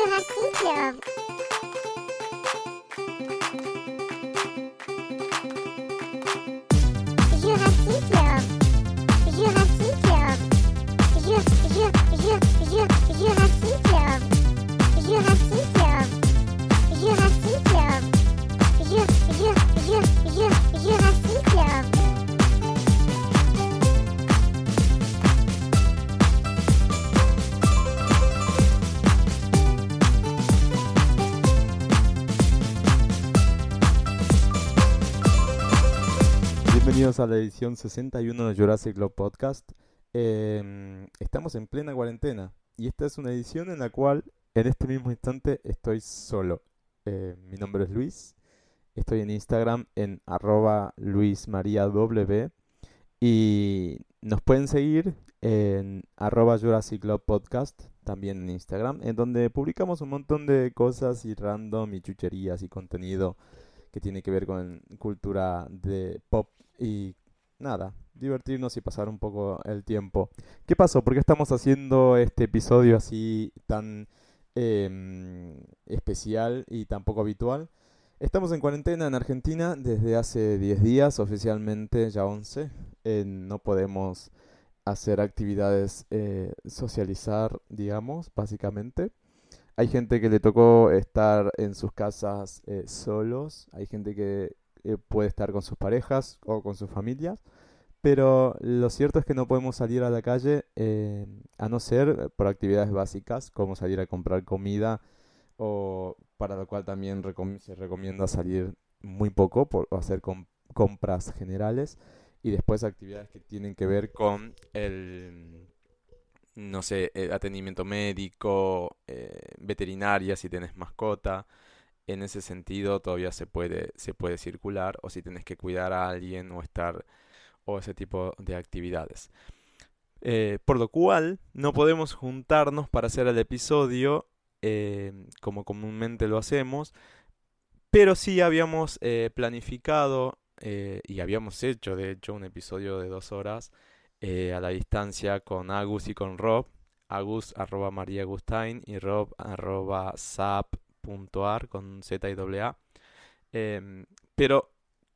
Jurassic Club. Jurassic a la edición 61 de Jurassic Club Podcast. Eh, estamos en plena cuarentena y esta es una edición en la cual en este mismo instante estoy solo. Eh, mi nombre es Luis, estoy en Instagram en arroba luismariaw y nos pueden seguir en arroba Jurassic Club Podcast, también en Instagram, en donde publicamos un montón de cosas y random y chucherías y contenido que tiene que ver con cultura de pop y nada, divertirnos y pasar un poco el tiempo. ¿Qué pasó? ¿Por qué estamos haciendo este episodio así tan em, especial y tan poco habitual? Estamos en cuarentena en Argentina desde hace 10 días, oficialmente ya 11. Eh, no podemos hacer actividades, eh, socializar, digamos, básicamente. Hay gente que le tocó estar en sus casas eh, solos, hay gente que eh, puede estar con sus parejas o con sus familias, pero lo cierto es que no podemos salir a la calle eh, a no ser por actividades básicas como salir a comprar comida o para lo cual también se recomienda salir muy poco por hacer com- compras generales. Y después actividades que tienen que ver con el no sé, eh, atendimiento médico, eh, veterinaria si tienes mascota. En ese sentido todavía se puede, se puede circular o si tienes que cuidar a alguien o estar o ese tipo de actividades. Eh, por lo cual no podemos juntarnos para hacer el episodio como comúnmente lo hacemos, pero sí habíamos planificado y habíamos hecho de hecho un episodio de dos horas eh, a la distancia con Agus y con Rob. Agus arroba María y Rob arroba sap.ar con Z y doble A. Em, pero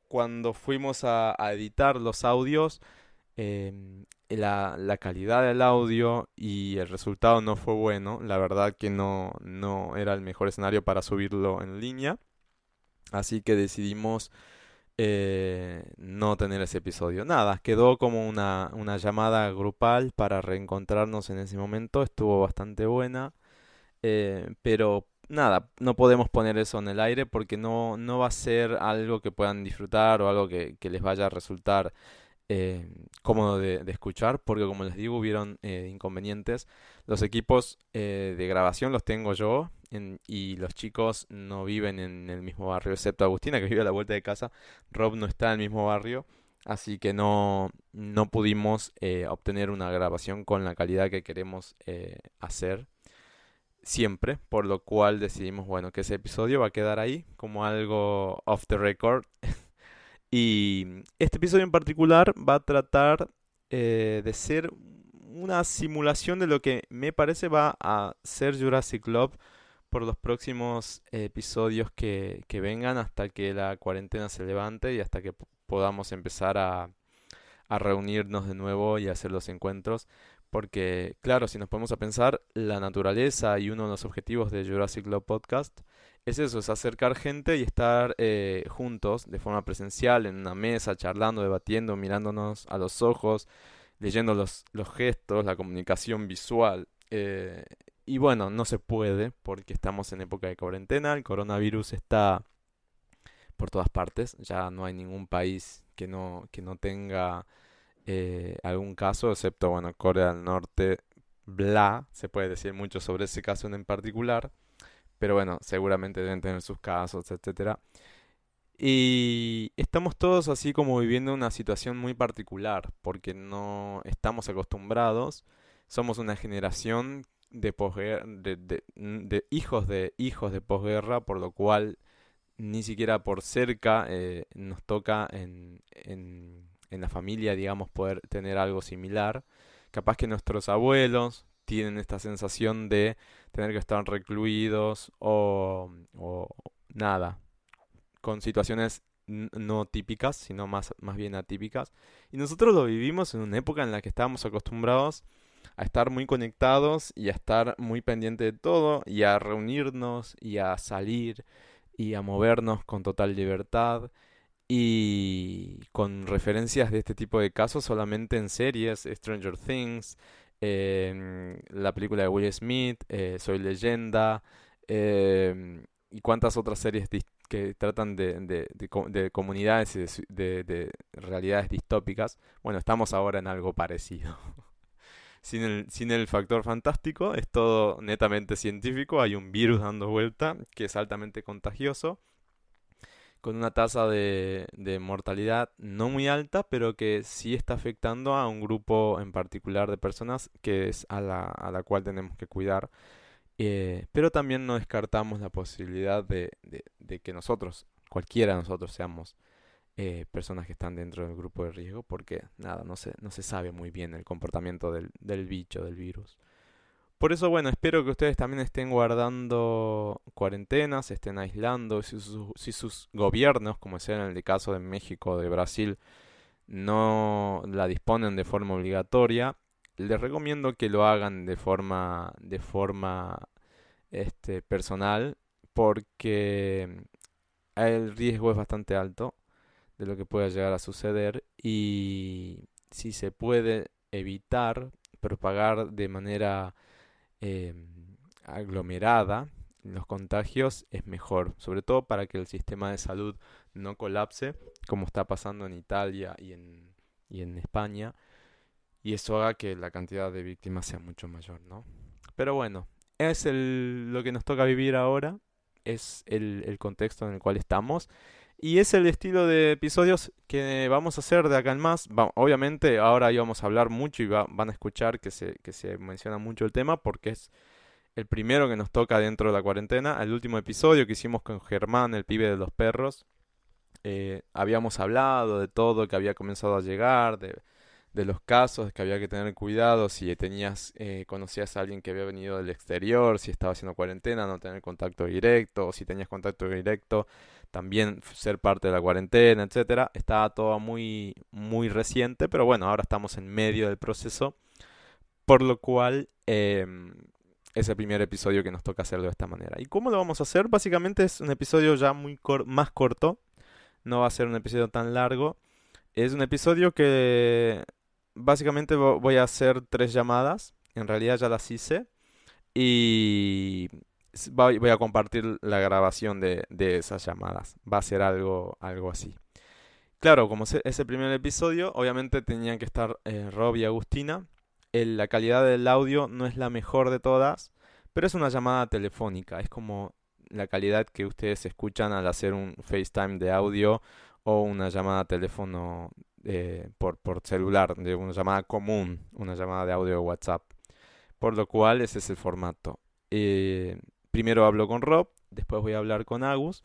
cuando fuimos a, a editar los audios, em, la, la calidad del audio y el resultado no fue bueno. La verdad que no, no era el mejor escenario para subirlo en línea. Así que decidimos eh, no tener ese episodio. Nada, quedó como una, una llamada grupal para reencontrarnos en ese momento. Estuvo bastante buena. eh, pero nada, no podemos poner eso en el aire porque no, no va a ser algo que puedan disfrutar o algo que, que les vaya a resultar eh, cómodo de, escuchar. Porque como les digo, hubieron inconvenientes. Los equipos de grabación los tengo yo. Y los chicos no viven en el mismo barrio, excepto Agustina, que vive a la vuelta de casa. Rob no está en el mismo barrio, así que no, no pudimos eh, obtener una grabación con la calidad que queremos eh, hacer siempre, por lo cual decidimos, bueno, que ese episodio va a quedar ahí como algo off the record. Y este episodio en particular va a tratar eh, de ser una simulación de lo que me parece va a ser Jurassic Club por los próximos episodios que, vengan hasta que la cuarentena se levante y hasta que podamos empezar a, reunirnos de nuevo y hacer los encuentros. Porque, claro, si nos ponemos a pensar, la naturaleza y uno de los objetivos de Jurassic Club Podcast es eso, es acercar gente y estar eh, juntos de forma presencial en una mesa, charlando, debatiendo, mirándonos a los ojos, leyendo los gestos, la comunicación visual. Eh, y bueno, no se puede porque estamos en época de cuarentena, el coronavirus está por todas partes, ya no hay ningún país que no, que no tenga eh, algún caso, excepto, bueno, Corea del Norte, bla, se puede decir mucho sobre ese caso en particular, pero bueno, seguramente deben tener sus casos, etcétera. Y estamos todos así como viviendo una situación muy particular, porque no estamos acostumbrados, somos una generación de posguerra, de, hijos de hijos de posguerra, por lo cual ni siquiera por cerca eh, nos toca en, en, en la familia, digamos, poder tener algo similar. Capaz que nuestros abuelos tienen esta sensación de tener que estar recluidos o, o nada, con situaciones no típicas, sino más, más bien atípicas. Y nosotros lo vivimos en una época en la que estábamos acostumbrados a estar muy conectados y a estar muy pendientes de todo y a reunirnos y a salir y a movernos con total libertad y con referencias de este tipo de casos solamente en series, Stranger Things, la película de Will Smith, eh, Soy leyenda em, y cuántas otras series que tratan de, de, de, comunidades y de, de realidades distópicas. Bueno, estamos ahora en algo parecido. sin el, sin el factor fantástico, es todo netamente científico, hay un virus dando vuelta que es altamente contagioso, con una tasa de, de mortalidad no muy alta, pero que sí está afectando a un grupo en particular de personas que es a la, a la cual tenemos que cuidar. Eh, pero también no descartamos la posibilidad de, de, de que nosotros, cualquiera de nosotros, seamos eh, personas que están dentro del grupo de riesgo porque nada, no se, no se sabe muy bien el comportamiento del, del bicho, del virus. Por eso, bueno, espero que ustedes también estén guardando cuarentenas, estén aislando, si, si sus gobiernos, como sea en el caso de México o de Brasil, no la disponen de forma obligatoria, les recomiendo que lo hagan de forma, de forma este, personal porque el riesgo es bastante alto de lo que pueda llegar a suceder y si se puede evitar propagar de manera em, aglomerada los contagios es mejor, sobre todo para que el sistema de salud no colapse como está pasando en Italia y en, y en España y eso haga que la cantidad de víctimas sea mucho mayor, ¿no? Pero bueno, es el, lo que nos toca vivir ahora, es el, el contexto en el cual estamos y es el estilo de episodios que vamos a hacer de acá en más. obviamente ahora íbamos a hablar mucho y van a escuchar que se, que se menciona mucho el tema porque es el primero que nos toca dentro de la cuarentena. El último episodio que hicimos con Germán, el pibe de los perros. Eh, habíamos hablado de todo que había comenzado a llegar, de, de los casos, que había que tener cuidado si tenías, eh, conocías a alguien que había venido del exterior, si estaba haciendo cuarentena, no tener contacto directo, o si tenías contacto directo, también ser parte de la cuarentena, etcétera. Estaba todo muy, muy reciente, pero bueno, ahora estamos en medio del proceso, por lo cual em, es el primer episodio que nos toca hacerlo de esta manera. ¿Y cómo lo vamos a hacer? Básicamente es un episodio ya muy más corto, no va a ser un episodio tan largo. Es un episodio que básicamente voy a hacer tres llamadas. En realidad ya las hice. Y voy a compartir la grabación de, esas llamadas. Va a ser algo, algo así. Claro, como es el primer episodio, obviamente tenían que estar eh, Rob y Agustina. la calidad del audio no es la mejor de todas, pero es una llamada telefónica. Es como la calidad que ustedes escuchan al hacer un FaceTime de audio o una llamada a teléfono eh, por, por celular, de una llamada común, una llamada de audio de WhatsApp. Por lo cual ese es el formato. Eh, primero hablo con Rob, después voy a hablar con Agus.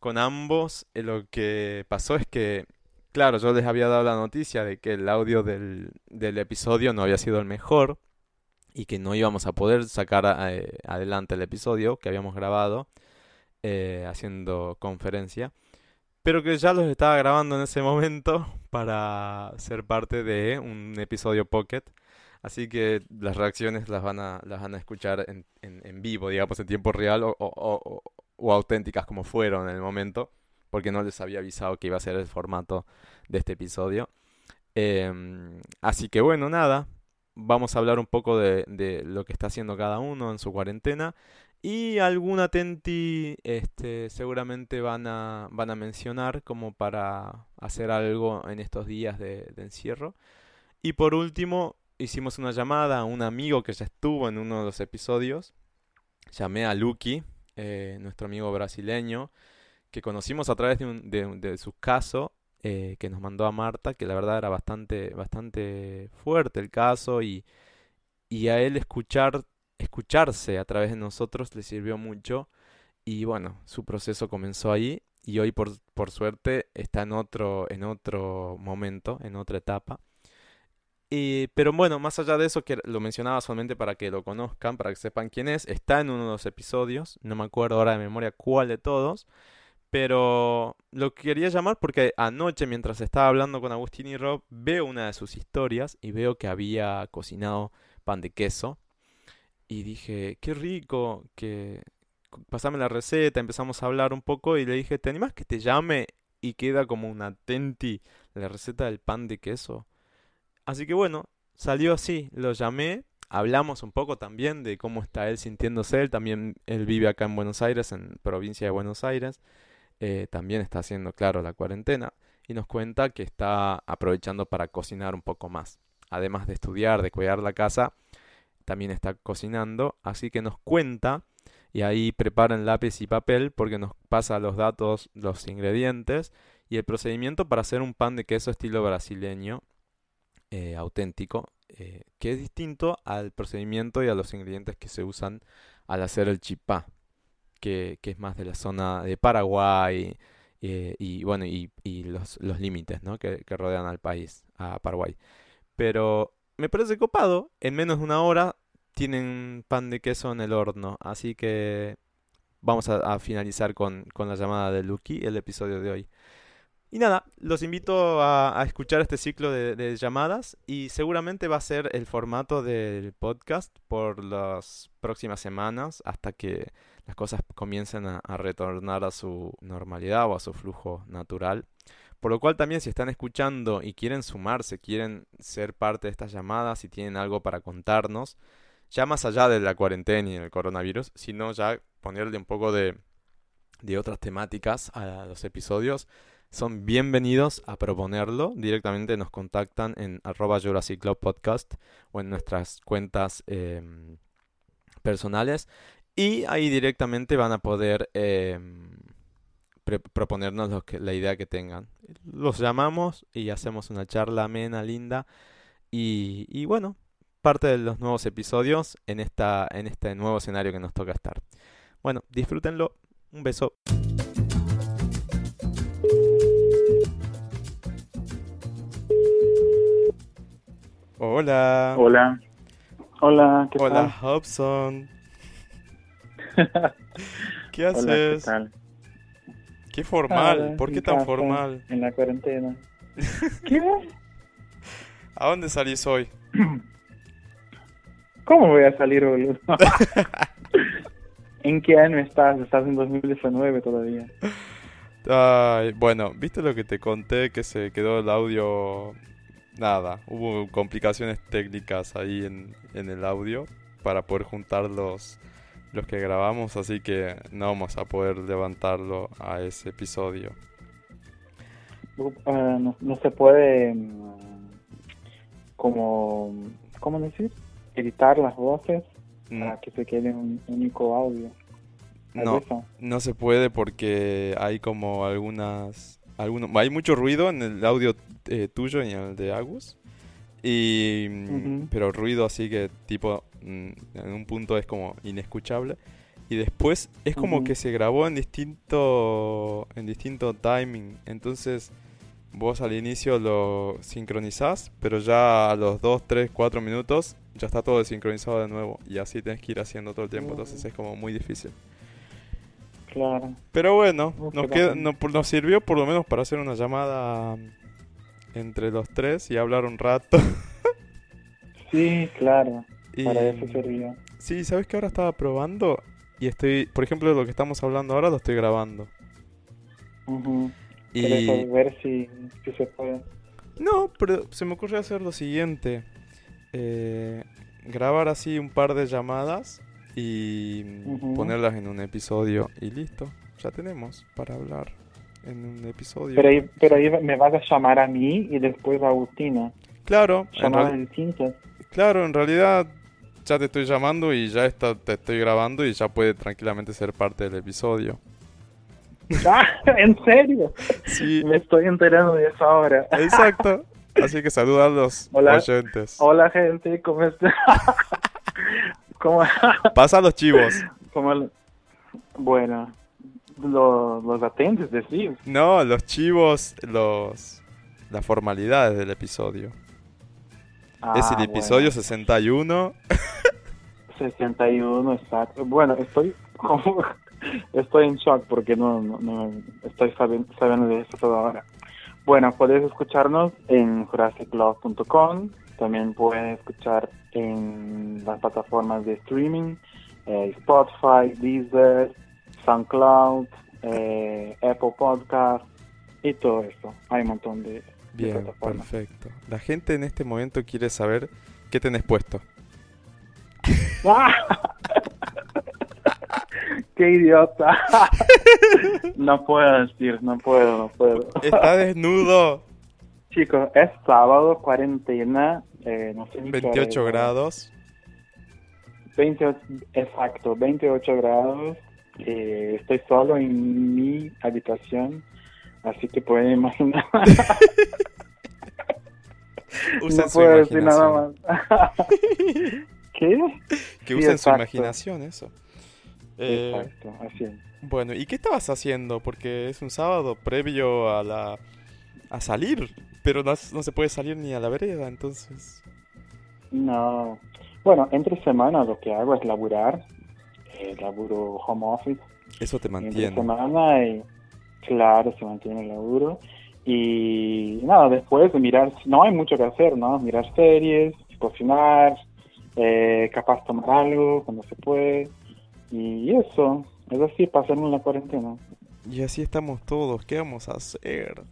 Con ambos eh, lo que pasó es que, claro, yo les había dado la noticia de que el audio del, del episodio no había sido el mejor y que no íbamos a poder sacar adelante el episodio que habíamos grabado haciendo conferencia pero que ya los estaba grabando en ese momento para ser parte de un episodio Pocket. Así que las reacciones las van a, las van a escuchar en, en, vivo, digamos, en tiempo real o, o, o, auténticas como fueron en el momento, porque no les había avisado que iba a ser el formato de este episodio. Em, así que bueno, nada, vamos a hablar un poco de, de lo que está haciendo cada uno en su cuarentena y alguna Tenti este, seguramente van a, van a mencionar como para hacer algo en estos días de, encierro. Y por último, hicimos una llamada a un amigo que ya estuvo en uno de los episodios. Llamé a Lucky, eh, nuestro amigo brasileño, que conocimos a través de, un, de, su caso eh, que nos mandó a Marta, que la verdad era bastante, bastante fuerte el caso y, y a él escuchar escucharse a través de nosotros le sirvió mucho y bueno, su proceso comenzó ahí y hoy por, por suerte está en otro, en otro momento, en otra etapa. Pero bueno, más allá de eso, que lo mencionaba solamente para que lo conozcan, para que sepan quién es, está en uno de los episodios, no me acuerdo ahora de memoria cuál de todos, pero lo quería llamar porque anoche, mientras estaba hablando con Agustín y Rob, veo una de sus historias y veo que había cocinado pan de queso. Y dije, qué rico, que pasame la receta, empezamos a hablar un poco y le dije, ¿te animas que te llame y queda como una tenti la receta del pan de queso? Así que bueno, salió así, lo llamé, hablamos un poco también de cómo está él sintiéndose, él también, él vive acá en Buenos Aires, en provincia de Buenos Aires, eh, también está haciendo, claro, la cuarentena, y nos cuenta que está aprovechando para cocinar un poco más. Además de estudiar, de cuidar la casa, también está cocinando, así que nos cuenta y ahí preparan lápiz y papel porque nos pasa los datos, los ingredientes y el procedimiento para hacer un pan de queso estilo brasileño eh, auténtico, eh, que es distinto al procedimiento y a los ingredientes que se usan al hacer el chipá, que, que es más de la zona de Paraguay eh, y bueno y, los, los límites ¿no? que, que rodean al país, a Paraguay. Pero me parece copado. En menos de una hora tienen pan de queso en el horno. Así que vamos a, a finalizar con, con, la llamada de Lucky, el episodio de hoy. Y nada, los invito a, escuchar este ciclo de, llamadas y seguramente va a ser el formato del podcast por las próximas semanas hasta que las cosas comiencen a, retornar a su normalidad o a su flujo natural. Por lo cual también si están escuchando y quieren sumarse, quieren ser parte de estas llamadas, si tienen algo para contarnos, ya más allá de la cuarentena y el coronavirus, sino ya ponerle un poco de, de otras temáticas a los episodios, son bienvenidos a proponerlo. Directamente nos contactan en arroba Jurassic Club Podcast o en nuestras cuentas eh, personales y ahí directamente van a poder... Eh, proponernos la idea que tengan. Los llamamos y hacemos una charla amena, linda. Y, y, bueno, parte de los nuevos episodios en, esta, en este nuevo escenario que nos toca estar. Bueno, disfrútenlo. Un beso. Hola. Hola. Hola, ¿qué Hola, tal? Hobson. ¿Qué haces? Hola, ¿qué tal? Qué formal, ¿por qué tan formal? En la cuarentena. ¿Qué? ¿A dónde salís hoy? ¿Cómo voy a salir, boludo? ¿En qué año estás? Estás en 2019 todavía. Ay, bueno, ¿viste lo que te conté que se quedó el audio? Nada, hubo complicaciones técnicas ahí en, en el audio para poder juntar los, los que grabamos, así que no vamos a poder levantarlo a ese episodio. Uh, no, no, se puede mm, como ¿cómo decir? editar las voces Mm, para que se quede un único audio. ¿Es No, eso? no se puede porque hay como algunas, algunos, hay mucho ruido en el audio eh, tuyo y en el de Agus. Y, mm, pero ruido así que tipo mm, en un punto es como inescuchable. Y después es como que se grabó en distinto, en distinto timing. Entonces vos al inicio lo sincronizás, pero ya a los 2, 3, 4 minutos ya está todo desincronizado de nuevo. Y así tenés que ir haciendo todo el tiempo. Entonces Mm. es como muy difícil. Claro. Pero bueno, Uh, nos, queda- bacán. no- por- nos sirvió por lo menos para hacer una llamada entre los tres y hablar un rato. Sí, claro. Y, Para eso servía. Sí, ¿sabes que ahora estaba probando? Y estoy, por ejemplo, lo que estamos hablando ahora lo estoy grabando. Ujú. Y Quería ver si, si se puede. no, pero se me ocurre hacer lo siguiente. Eh, grabar así un par de llamadas y ponerlas en un episodio y listo. Ya tenemos para hablar en un episodio. Pero ahí, pero ahí me vas a llamar a mí y después a Agustina. Claro, en Llamadas distintas. Claro, en realidad ya te estoy llamando y ya está, te estoy grabando y ya puede tranquilamente ser parte del episodio. Ah, ¿En serio? Sí, Me estoy enterando de eso ahora. exacto. Así que saluda a los Hola. oyentes. Hola gente, ¿cómo estás? ¿Cómo, Pasa los chivos. bueno, lo- los atentos decís. No, los chivos, los las formalidades del episodio. es el Ah, episodio bueno. 61. 61, exacto. Bueno, estoy como, estoy en shock porque no, no, no estoy sabiendo, sabiendo de esto todo ahora. Bueno, puedes escucharnos en jurassiclove.com, también puedes escuchar en las plataformas de streaming, eh, Spotify, Deezer, SoundCloud, eh, Apple Podcast y todo eso. Hay un montón de, de Bien, plataformas. perfecto. La gente en este momento quiere saber qué tenés puesto. ¡Qué idiota! no puedo decir, no puedo, no puedo. Está desnudo. Chicos, es sábado, cuarentena, eh, no sé ni qué hora 28 es. grados. 28, exacto, 28 grados. eh, estoy solo en mi habitación, así que pueden imaginar. Usen no su puedo decir nada más. ¿Qué? Que Sí, usen su imaginación, eso. Eh, Exacto, así es. bueno, ¿y qué estabas haciendo? Porque es un sábado previo a la a salir, pero no, no se puede salir ni a la vereda, entonces. No. Bueno, entre semana lo que hago es laburar. Eh, laburo home office. Eso te Entre mantiene. semana y claro, se mantiene el laburo. Y nada, después de mirar, no hay mucho que hacer, ¿no? Mirar series, cocinar, eh, capaz tomar algo cuando se puede. Y eso, es así, pasarnos la cuarentena. Y así estamos todos, ¿qué vamos a hacer?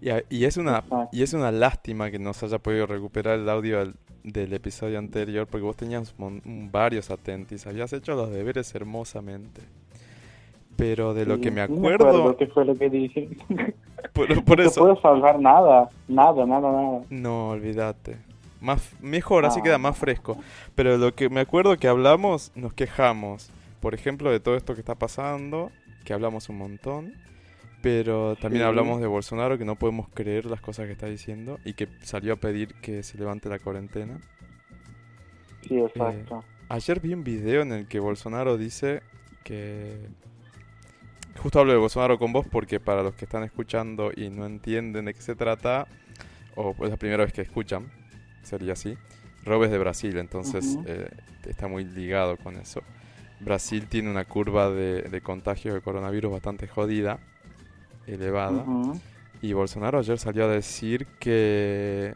Y, a- y es una y es una lástima que no se haya podido recuperar el audio del, del episodio anterior porque vos tenías mon- varios atentis, habías hecho los deberes hermosamente. Pero de lo Sí, que me acuerdo, qué fue lo que dije. por, por no eso, puedo salvar nada, nada, nada, nada. no, olvídate. Más, mejor, así Ah. queda más fresco. Pero de lo que me acuerdo que hablamos, nos quejamos. Por ejemplo, de todo esto que está pasando, que hablamos un montón. Pero también Sí. hablamos de Bolsonaro, que no podemos creer las cosas que está diciendo. Y que salió a pedir que se levante la cuarentena. Sí, exacto. Ayer vi un video en el que Bolsonaro dice que... Justo hablo de Bolsonaro con vos porque para los que están escuchando y no entienden de qué se trata, o es la primera vez que escuchan, sería así. Rob es de Brasil, entonces eh, está muy ligado con eso. Brasil tiene una curva de, de contagios de coronavirus bastante jodida, elevada. Ujú. Y Bolsonaro ayer salió a decir que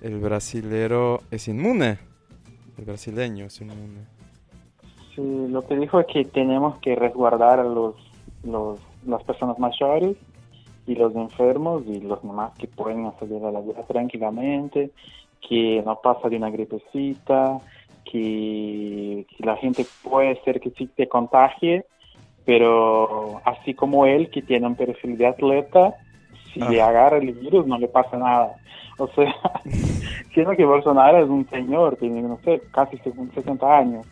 el brasilero es inmune. El brasileño es inmune. Sí, lo que dijo es que tenemos que resguardar a los, los, las personas mayores y los enfermos y los demás que pueden salir a la vida tranquilamente, que no pasa de una gripecita, que, que la gente puede ser que sí te contagie, pero así como él, que tiene un perfil de atleta, si le agarra el virus no le pasa nada. O sea, siendo que Bolsonaro es un señor, tiene, no sé, casi 60 años.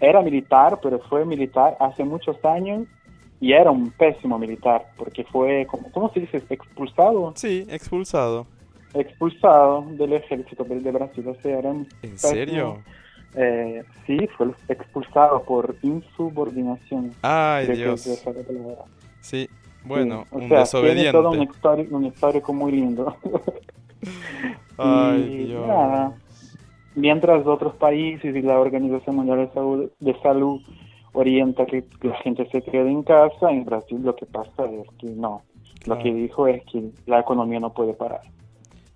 Era militar, pero fue militar hace muchos años y era un pésimo militar, porque fue, como, ¿cómo se dice? Expulsado. Sí, expulsado. Expulsado del ejército de Brasil. O sea, era un ¿En serio? Eh, sí, fue expulsado por insubordinación. Ay, Dios. es. Sí, bueno, Sí, un sea, Tiene todo un desobediente. histórico, un histórico muy lindo. Ay, Y Dios. nada, mientras otros países y la Organización Mundial de Salud, de Salud orienta que la gente se quede en casa, en Brasil lo que pasa es que no. Lo que dijo es que la economía no puede parar.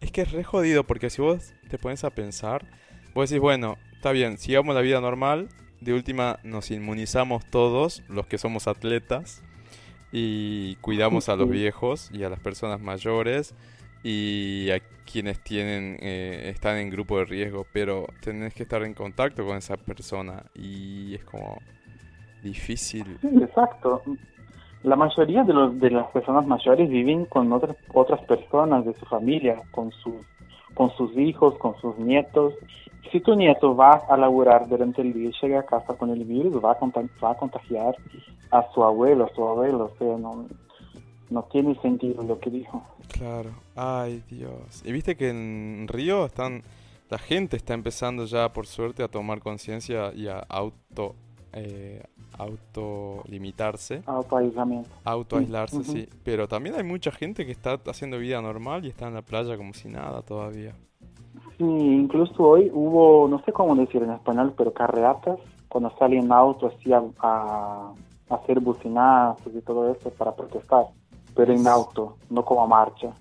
Es que es re jodido porque si vos te pones a pensar, vos decís, bueno, está bien, sigamos la vida normal, de última nos inmunizamos todos, los que somos atletas, y cuidamos a los viejos y a las personas mayores y a quienes tienen eh, están en grupo de riesgo, pero tenés que estar en contacto con esa persona y es como difícil. Sí, exacto. La mayoría de, los, de las personas mayores viven con otras, otras personas de su familia, con sus, con sus hijos, con sus nietos. Si tu nieto va a laburar durante el día y llega a casa con el virus, va a, conta- va a contagiar a su abuelo, a su abuelo. O sea, no, no tiene sentido lo que dijo. Claro, ay Dios. Y viste que en Río están, la gente está empezando ya por suerte a tomar conciencia y a auto, eh, auto limitarse, Autoaislamiento. auto aislarse, ujú. sí. Pero también hay mucha gente que está haciendo vida normal y está en la playa como si nada todavía. Sí, incluso hoy hubo, no sé cómo decir en español, pero carreatas, cuando salen autos así a, a, a hacer bucinazos y todo eso para protestar, pero en auto, no como marcha.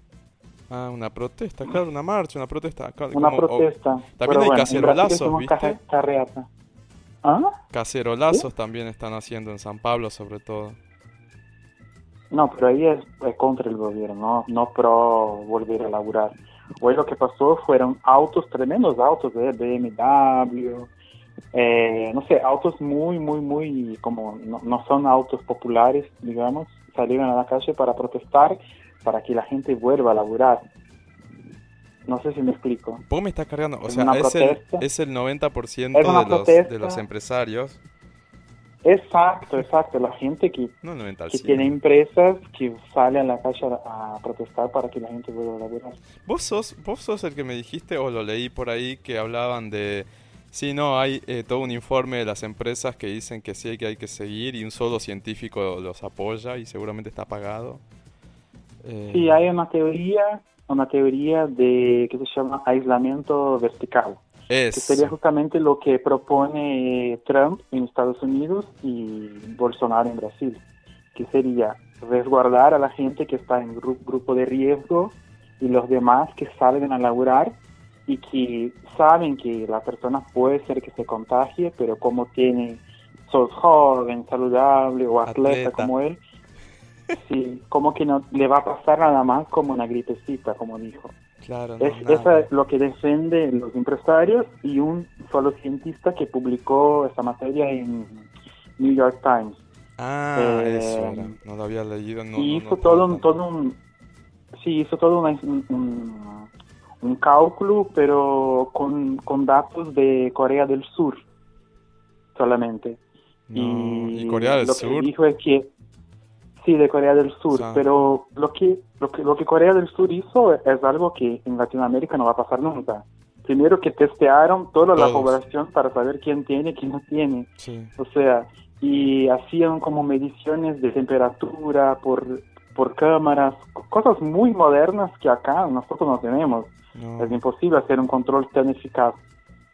Ah, una protesta, claro, una marcha, una protesta. Una como- o- protesta. también pero hay bueno, en cacerolazos, ¿viste? carreata. ¿Ah? cacerolazos también están haciendo en San Pablo, sobre todo. No, pero ahí es, es contra el gobierno, no, no pro volver a laburar. Hoy lo que pasó fueron autos, tremendos autos de BMW, eh, no sé, autos muy, muy, muy, como no, no son autos populares, digamos, salieron a la calle para protestar, para que la gente vuelva a laburar. No sé si me explico. Vos me estás cargando, o Es sea, es el, es el 90% Es una de los, de los empresarios, Exacto, exacto, la gente que, no el 90 al que 100. tiene empresas que sale a la calle a, a protestar para que la gente vuelva a laburar. ¿Vos sos, vos sos el que me dijiste, o lo leí por ahí, que hablaban de... Sí, no, hay eh, todo un informe de las empresas que dicen que sí, que hay que seguir y un solo científico los apoya y seguramente está pagado. Eh, Sí, hay una teoría, una teoría de que se llama aislamiento vertical, que sería justamente lo que propone Trump en Estados Unidos y Bolsonaro en Brasil, que sería resguardar a la gente que está en gru- grupo de riesgo y los demás que salgan a laburar y que saben que la persona puede ser que se contagie, pero como tiene, sos joven, saludable o atleta, Atleta. como él, sí, como que no le va a pasar nada más como una gripecita, como dijo. Claro, no, Es, eso es lo que defienden los empresarios y un solo cientista que publicó esta materia en New York Times. Ah, eh, eso era. No lo había leído. No, y hizo todo un, todo un, sí, hizo todo una- un, un, cálculo, pero con, con datos de Corea del Sur solamente. Y Corea del lo Sur, que dijo es que sí de Corea del Sur pero lo que, lo que lo que Corea del Sur hizo es algo que en Latinoamérica no va a pasar nunca. Primero que testearon toda la población para saber quién tiene y quién no tiene. Sí. o sea y hacían como mediciones de temperatura por por cámaras co- cosas muy modernas que acá nosotros no tenemos. No, es imposible hacer un control tan eficaz.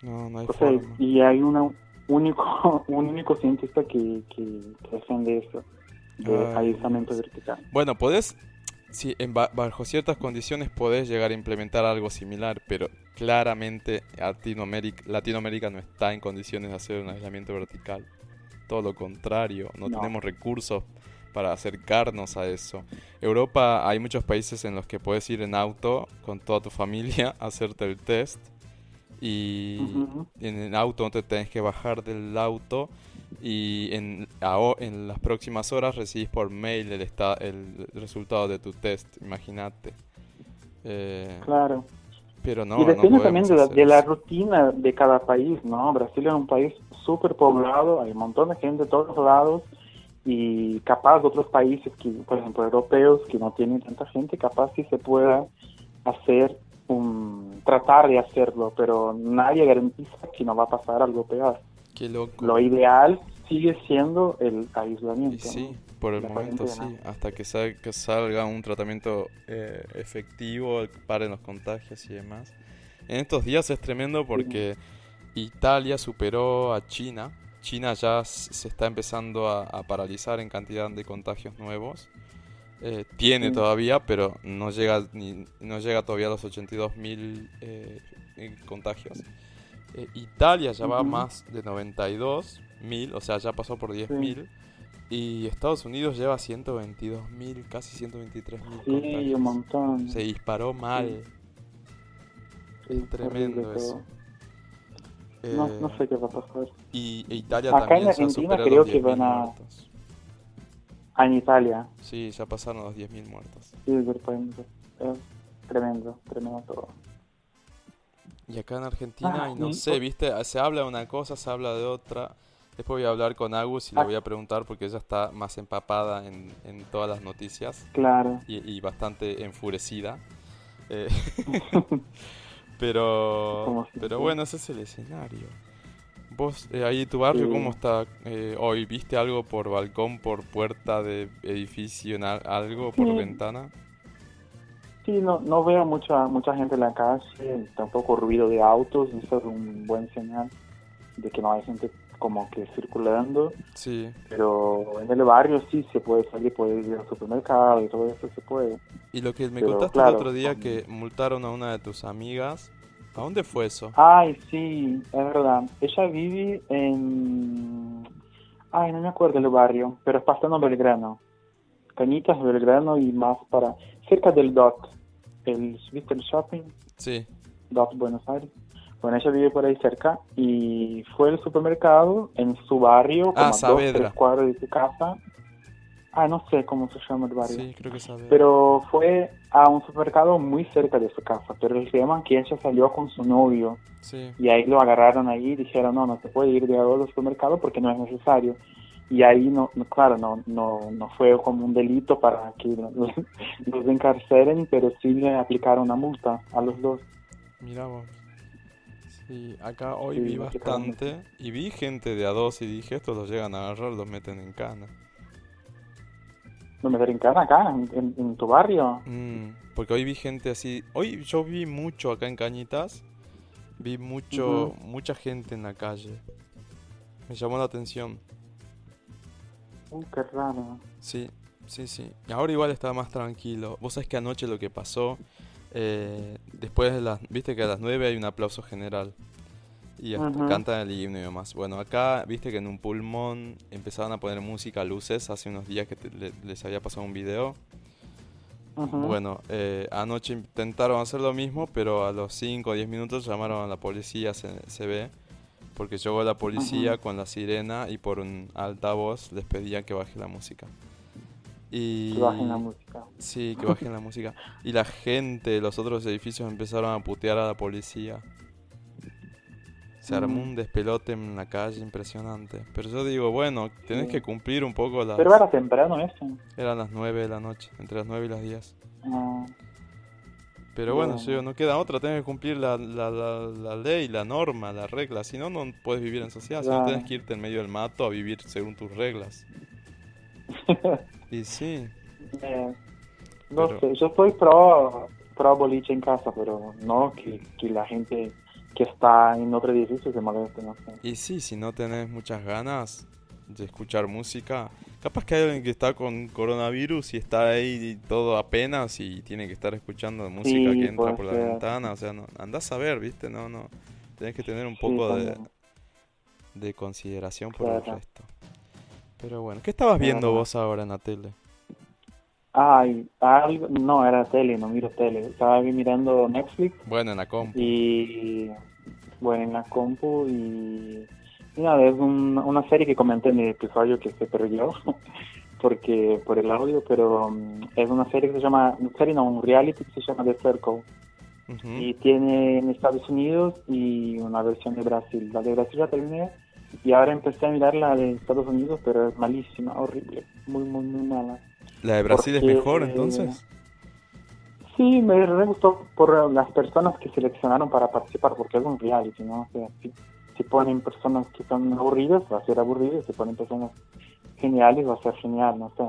No, no hay o sea, forma. y hay una, único, un único cientista que, que, que defiende eso, de Ay, aislamiento Dios. vertical. Bueno, podés, sí, en ba- bajo ciertas condiciones podés llegar a implementar algo similar, pero claramente Latinoamérica, Latinoamérica no está en condiciones de hacer un aislamiento vertical. Todo lo contrario, no, No. tenemos recursos para acercarnos a eso. Europa, hay muchos países en los que puedes ir en auto con toda tu familia a hacerte el test y en el auto no te tenés que bajar del auto y en, en las próximas horas recibís por mail el, esta- el resultado de tu test, imagínate. Eh, Claro. pero no, y depende también de la, de la rutina de cada país, ¿no? Brasil es un país súper poblado, hay un montón de gente de todos lados y capaz de otros países, que por ejemplo europeos, que no tienen tanta gente, capaz sí se pueda hacer un, tratar de hacerlo, pero nadie garantiza que no va a pasar algo peor. Qué loco. Lo ideal sigue siendo el Y aislamiento. sí, ¿no? por el La momento sí, hasta que, sal- que salga un tratamiento eh, efectivo, paren los contagios y demás. En estos días es tremendo porque Italia superó a China. China ya se está empezando a, a paralizar en cantidad de contagios nuevos. Eh, tiene Sí. todavía, pero no llega, ni, no llega todavía a los 82.000 eh, eh, contagios. Eh, Italia ya va a Ujú. más de 92.000, o sea, ya pasó por 10.000. Y Estados Unidos lleva 122.000, casi 123.000 Sí, contagios. un montón. Se disparó mal. Sí, Es tremendo eso. todo. No, Eh, no sé qué va a pasar. Y e Italia Acá en también ya Argentina superó creo que 10.000 van a- muertos. Ah, en Italia. Sí, ya pasaron los 10.000 muertos. Sí. Es tremendo, tremendo todo. Y acá en Argentina, Ah, y no sé, viste, se habla de una cosa, se habla de otra. Después voy a hablar con Agus y le Ah. voy a preguntar porque ella está más empapada en, en todas las noticias. Claro. y, y bastante enfurecida. Eh, pero, pero bueno, ese es el escenario. Vos, eh, ahí tu barrio, Sí. ¿cómo está eh, hoy? ¿Viste algo por balcón, por puerta de edificio, algo por Sí. ventana? Sí, no, no veo mucha mucha gente en la calle, tampoco ruido de autos, eso es un buen señal de que no hay gente como que circulando, Sí. pero en el barrio sí se puede salir, puede ir al supermercado y todo eso se puede. Y lo que me Pero, contaste claro, el otro día que multaron a una de tus amigas. ¿A dónde fue eso? Ay, sí, es verdad. Ella vive en... Ay, no me acuerdo el barrio, pero es pasando Belgrano. Cañitas, Belgrano y más para... Cerca del DOT. El, ¿Viste el shopping? Sí. DOT Buenos Aires. Bueno, ella vive por ahí cerca y fue al supermercado en su barrio, como Ah, a dos, Saavedra. tres cuadras de su casa. Ah, no sé cómo se llama el barrio. Sí, creo que sabes. Pero fue a un supermercado muy cerca de su casa. Pero el tema es que ella salió con su novio Sí. y ahí lo agarraron ahí y dijeron, no, no se puede ir de al supermercado porque no es necesario. Y ahí, no, no- claro, no, no, no fue como un delito para que los, los encarcelen, pero sí le aplicaron una multa a los dos. Mira vos. Sí, acá hoy Sí, vi bastante y vi gente de a dos y dije, estos los llegan a agarrar, los meten en cana. ¿No meter en cana acá, en, en- en tu barrio? Mm, porque hoy vi gente así. Hoy yo vi mucho acá en Cañitas. Vi mucho, mucha gente en la calle. Me llamó la atención. Uh, qué raro. Sí, sí, sí. Y ahora igual estaba más tranquilo. Vos sabés que anoche lo que pasó, eh, después de las... Viste que a las 9 hay un aplauso general. Y hasta cantan el himno y demás. Bueno, acá, viste que en un pulmón empezaban a poner música, luces, hace unos días que te- le- les había pasado un video. Bueno, eh, anoche intentaron hacer lo mismo, pero a los 5 o 10 minutos llamaron a la policía, se, se ve, porque llegó la policía con la sirena y por un altavoz les pedían que baje la música. Y... Que bajen la música. Sí, que bajen la música. Y la gente de los otros edificios empezaron a putear a la policía. Se armó Mm. un despelote en la calle impresionante. Pero yo digo, bueno, tenés Sí. que cumplir un poco las... Pero era temprano eso. Eran las 9 de la noche, entre las 9 y las 10. Ah, Pero bueno, Bueno. yo digo, no queda otra, tenés que cumplir la, la, la, la ley, la norma, la regla. Si no, no puedes vivir en sociedad. Si no, Claro. tenés que irte en medio del mato a vivir según tus reglas. Y sí, eh, no Pero- sé, yo estoy pro, pro boliche en casa, pero no que, que la gente que está en otro edificio se moleste, no sé. y sí, si no tenés muchas ganas de escuchar música, capaz que hay alguien que está con coronavirus y está ahí todo apenas y tiene que estar escuchando música Sí, que entra por la ventana. O sea, no, andás a ver, ¿viste? No, no. Tenés que tener un Sí, poco de, de consideración por el resto. Pero bueno, ¿qué estabas viendo Claro. vos ahora en la tele? Ay, algo, no, era tele, no miro tele. Estaba mirando Netflix Bueno, en la compu. y, bueno, en la compu y, nada, es un- una serie que comenté en el episodio que se perdió porque por el audio, pero mm, es una serie que se llama, una serie no, un reality que se llama The Circle Ujú. y tiene en Estados Unidos y una versión de Brasil. La de Brasil ya terminé y ahora empecé a mirar la de Estados Unidos, pero es malísima, horrible, muy, muy, muy mala. ¿La de Brasil es mejor entonces? Sí, me re gustó por las personas que seleccionaron para participar, porque es un reality, ¿no? O sea, si, si ponen personas que son aburridas, va a ser aburrido, si ponen personas geniales, va a ser genial, no sé.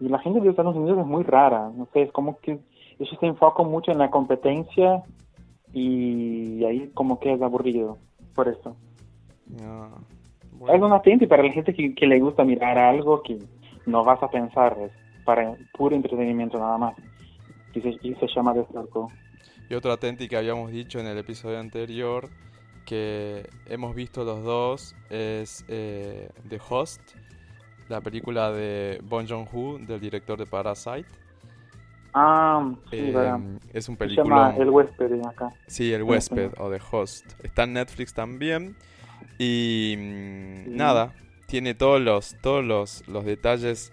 Y la gente de Estados Unidos es muy rara, no sé, es como que ellos se enfocan mucho en la competencia y ahí como que es aburrido, por eso. Ah, Es bueno. una tente para la gente que, que le gusta mirar algo que no vas a pensar, es para puro entretenimiento nada más. Y se, y se llama. Y otra atenti que habíamos dicho en el episodio anterior, que hemos visto los dos, es eh, The Host, la película de Bong Joon-ho, del director de Parasite. Ah, sí, Eh, es un Se llama película... El huésped acá. Sí, El. Huésped o The Host. Está en Netflix también. Y mm, Sí. nada, tiene todos los, todos los, los detalles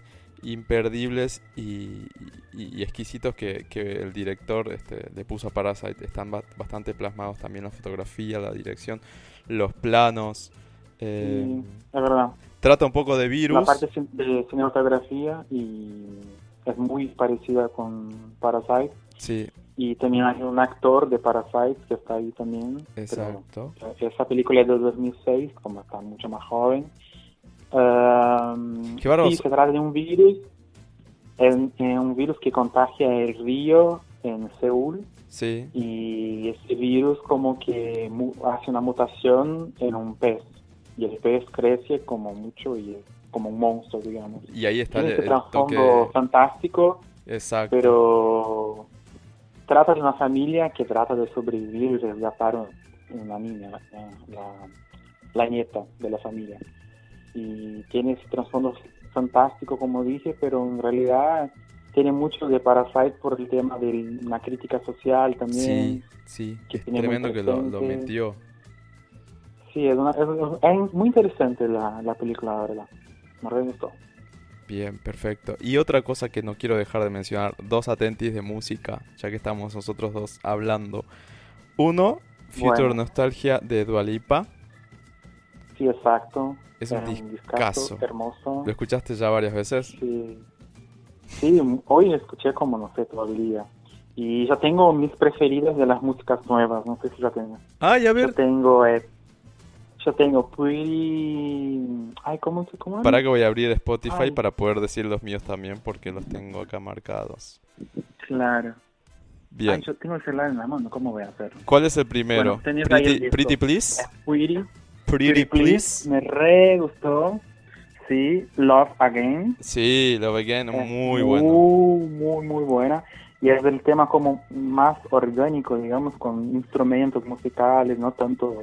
imperdibles y, y- y exquisitos que, que el director este, le puso a Parasite. Están ba- bastante plasmados también la fotografía, la dirección, los planos. eh, Sí, es verdad. trata un poco de La virus. parte cin- de cinematografía y es muy parecida con Parasite. Sí, Y también hay un actor de Parasite que está ahí también. pero exacto. Esa película es de 2006, como está mucho más joven. Qué sí, se trata de un virus, es, un virus que contagia el río en Seúl Sí. y ese virus como que mu- hace una mutación en un pez y el pez crece como mucho y es como un monstruo, digamos. Y ahí está el, ese toque. fantástico, Exacto. pero trata de una familia que trata de sobrevivir y rescatar una niña, la, la- la nieta de la familia. Y tiene ese trasfondo fantástico, como dije, pero en realidad tiene mucho de Parasite por el tema de una crítica social Sí, también. sí. que Es tiene muy tremendo que lo, metió. Sí, es, una- es- es muy interesante la, la película, la verdad. Me re gustó. Bien, perfecto. Y otra cosa que no quiero dejar de mencionar, dos atentis de música, ya que estamos nosotros dos hablando. Uno, Future Bueno. Nostalgia de Dua Lipa. Sí, exacto. Es un discazo discazo. hermoso. ¿Lo escuchaste ya varias veces? Sí. Sí, hoy escuché como no sé todo el día. Y ya tengo mis preferidas de las músicas nuevas, no sé si ya tengo. Ay, a Yo ver. tengo, eh, yo tengo Pretty... Ay, ¿cómo se cómo Para que voy a abrir Spotify Ay. para poder decir los míos también, porque los tengo acá marcados. Claro. Bien. Ay, yo tengo el celular en la mano, ¿cómo voy a hacerlo? ¿Cuál es el primero? Bueno, Pretty. Pretty Please. Pretty. Pretty Please. Me re gustó. Sí, Love Again. Sí, Love Again, Es muy bueno. Muy, muy, muy buena. Y es del tema como más orgánico, digamos, con instrumentos musicales, no tanto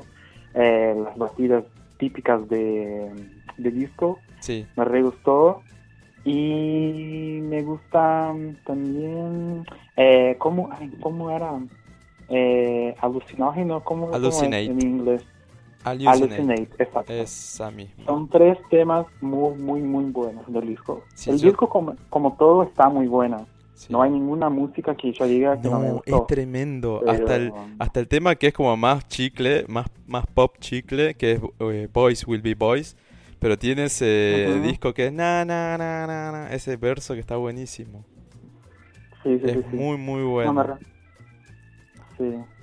eh, las batidas típicas de, de disco. Sí. Me re gustó. Y me gusta también, eh, ¿cómo, ay, ¿cómo era? Eh, alucinógeno, ¿cómo, cómo es en inglés? Hallucinate. Hallucinate, exacto. Esa misma. Son tres temas muy, muy, muy buenos del disco. Sí, el yo- disco, como, como todo, está muy bueno. Sí. No hay ninguna música que yo diga que no, me No, gustó. es tremendo. Pero- Hasta el, hasta el tema que es como más chicle, más, más pop chicle, que es eh, Boys Will Be Boys. Pero tiene ese disco que es na, na, na, na, na, ese verso que está buenísimo. Sí, sí, Es sí, muy, muy No, bueno. me re-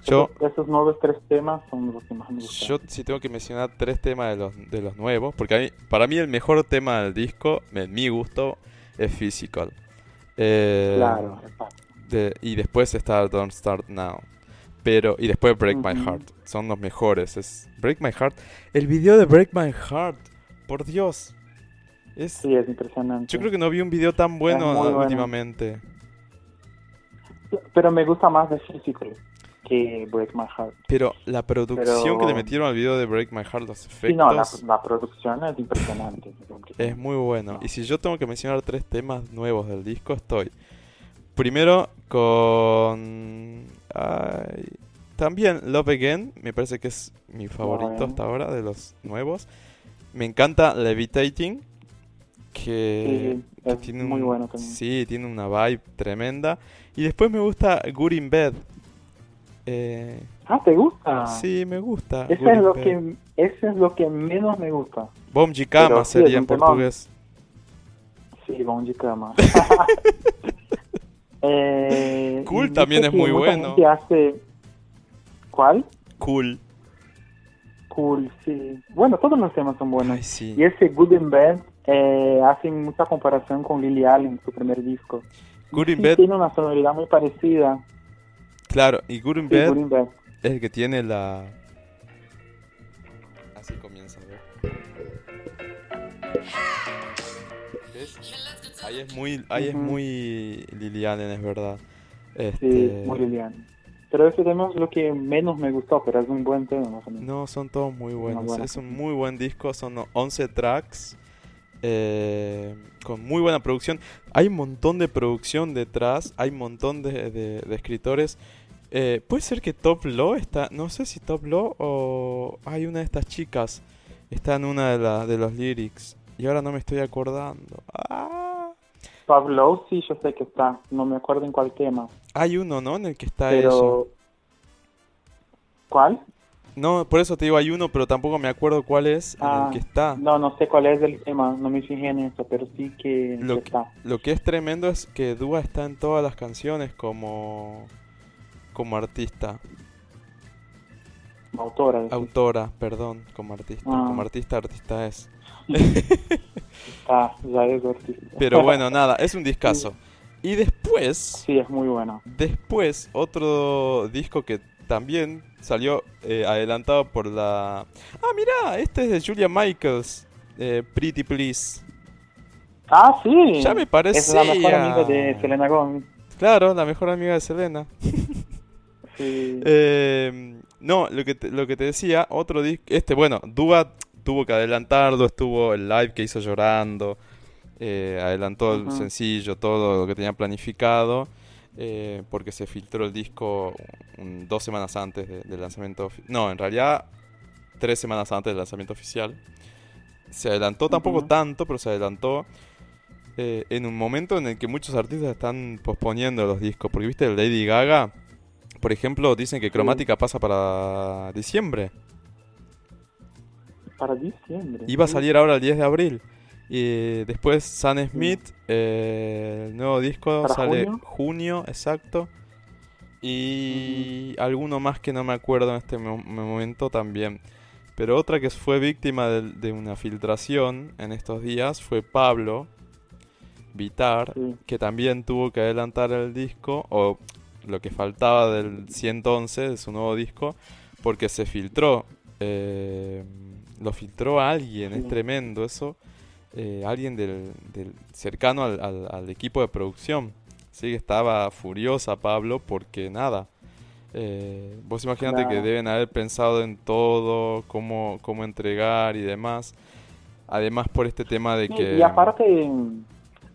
Sí. Yo- Esos, nuevos tres temas son los que más me gustan. Yo sí tengo que mencionar tres temas de los, de los nuevos, porque a mí- para mí el mejor tema del disco, en mi gusto, es Physical. Eh, Claro, exacto. de- y después está Don't Start Now. Pero, y después Break My. Heart. Son los mejores. Es Break My Heart. El video de Break My Heart. Por Dios. Es, Sí, es impresionante. yo creo que no vi un video tan bueno. últimamente. Pero me gusta más de Physical que Break My Heart. Pero la producción que le metieron al video de Break My Heart, los efectos, Sí, no, la, la producción es impresionante. es muy bueno. No. Y si yo tengo que mencionar tres temas nuevos del disco, estoy. Primero con... ay, también Love Again, me parece que es mi favorito Bueno. hasta ahora de los nuevos. Me encanta Levitating, que, Sí, que es tiene muy un- bueno también. Sí, tiene una vibe tremenda. Y después me gusta Good in Bed. Eh, Ah, ¿te gusta? sí, me gusta. Good es, lo que, ese es lo que menos me gusta. Bom de cama Pero sí, sería en portugués. Sí, Bom de Cama. eh, Cool también es muy bueno. hace... ¿Cuál? Cool. Cool, sí. Bueno, todos los temas son buenos. Ay, sí. Y ese Good in Bed eh, hacen mucha comparación con Lily Allen, su primer disco. Good sí Bed, tiene una sonoridad muy parecida. Claro. Y Good Sí, Bed. es el que tiene la... Así comienza, ¿ves? Ahí es muy, ahí es muy Lily Allen, es verdad. Sí, Este, muy Lily Allen. Pero ese tema es lo que menos me gustó, pero es un buen tema más o menos. No, son todos muy buenos. Es un muy buen disco. Son 11 tracks. eh, con muy buena producción. Hay un montón de producción detrás. Hay un montón de, de- de escritores. Eh, Puede ser que Top Law está. No sé si Top Law o. Hay una de estas chicas. Está en una de, la- de los lyrics. Y ahora no me estoy acordando. Ah, Pablo, sí, yo sé que está. No me acuerdo en cuál tema. hay uno, ¿no? En el que está. Pero... ¿Cuál? No, por eso te digo, hay uno, pero tampoco me acuerdo cuál es en Ah, el que está. No, no sé cuál es el tema. No me fijé en eso, pero sí que, Lo que que- está. Lo que es tremendo es que Dua está en todas las canciones como, como artista. Autora. Autora, perdón, como artista. Ah. Como artista, artista es. Está, ya es artista. Pero bueno, nada, es un discazo. Y después Sí, es muy bueno. después, otro disco que también salió eh, adelantado por la... Ah, mira, este es de Julia Michaels, eh, Pretty Please. Ah, sí. Ya me parecía. Es la mejor amiga de Selena Gomez. Claro, la mejor amiga de Selena. Eh, no, lo que, te, lo que te decía, otro disco, este, bueno, Dua tuvo que adelantarlo, estuvo el live que hizo llorando, eh, adelantó el sencillo, todo lo que tenía planificado, eh, porque se filtró el disco un- dos semanas antes de- del lanzamiento, no, en realidad tres semanas antes del lanzamiento oficial. Se adelantó, tampoco tanto, pero se adelantó eh, en un momento en el que muchos artistas están posponiendo los discos, porque viste, Lady Gaga, por ejemplo, dicen que Cromática pasa para diciembre. Para diciembre. Iba a salir ahora el 10 de abril. Y después Sam Smith, eh, el nuevo disco ¿Para sale junio? junio, exacto. Y alguno más que no me acuerdo en este mo- momento también. Pero otra que fue víctima de, de una filtración en estos días fue Pablo Vitar, Sí. que también tuvo que adelantar el disco, o lo que faltaba del 111 de su nuevo disco, porque se filtró. eh, lo filtró alguien, es tremendo eso. eh, alguien del, del- cercano al, al- al equipo de producción. Sí, estaba furiosa Pablo porque nada. eh, vos imaginate que deben haber pensado en todo, cómo, cómo entregar y demás. Además por este tema de Sí, que... Y aparte,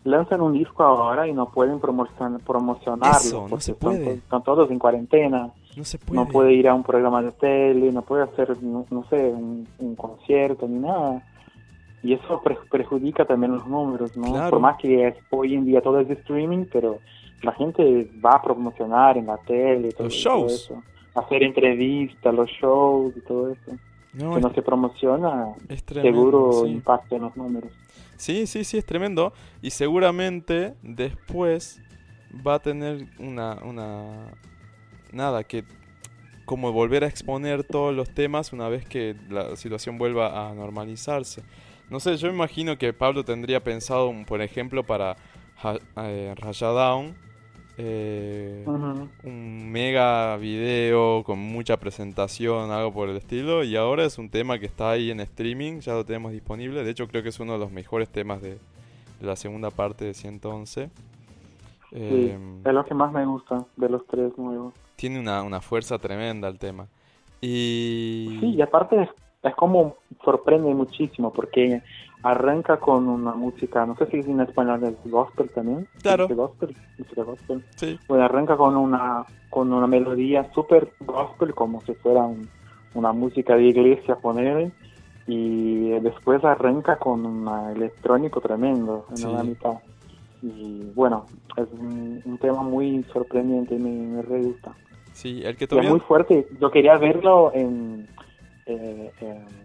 lanzan un disco ahora y no pueden promocion- promocionarlo. Eso, no se puede. Están, todos en cuarentena. No se puede. No puede ir a un programa de tele, no puede hacer, no, no sé, un, un concierto ni nada. Y eso pre- perjudica también los números, ¿no? Claro. Por más que es- hoy en día todo es de streaming, pero la gente va a promocionar en la tele, todo, Los todo eso. Hacer entrevistas, los shows y todo eso. No, que es, no se promociona, seguro sí. impacta en los números. Sí, sí, sí, es tremendo. Y seguramente después va a tener una, una... Nada, que como volver a exponer todos los temas una vez que la situación vuelva a normalizarse. No sé, yo imagino que Pablo tendría pensado, por ejemplo, para Ha- eh, un mega video con mucha presentación, algo por el estilo, y ahora es un tema que está ahí en streaming, ya lo tenemos disponible, de hecho creo que es uno de los mejores temas de, de la segunda parte de 111. Sí, Eh, es lo que más me gusta de los tres nuevos. tiene una, una fuerza tremenda el tema. Y... Sí, y aparte es, es como sorprende muchísimo porque arranca con una música, no sé si en español es gospel también. Claro. ¿Dice gospel, gospel. sí, Pues arranca con una con una melodía super gospel como si fuera un- una música de iglesia poner y después arranca con un electrónico tremendo en Sí. la mitad. Y bueno, es un, un tema muy sorprendente, me, me re gusta. sí, el que Y es todavía... muy fuerte. Yo quería verlo en, eh, en-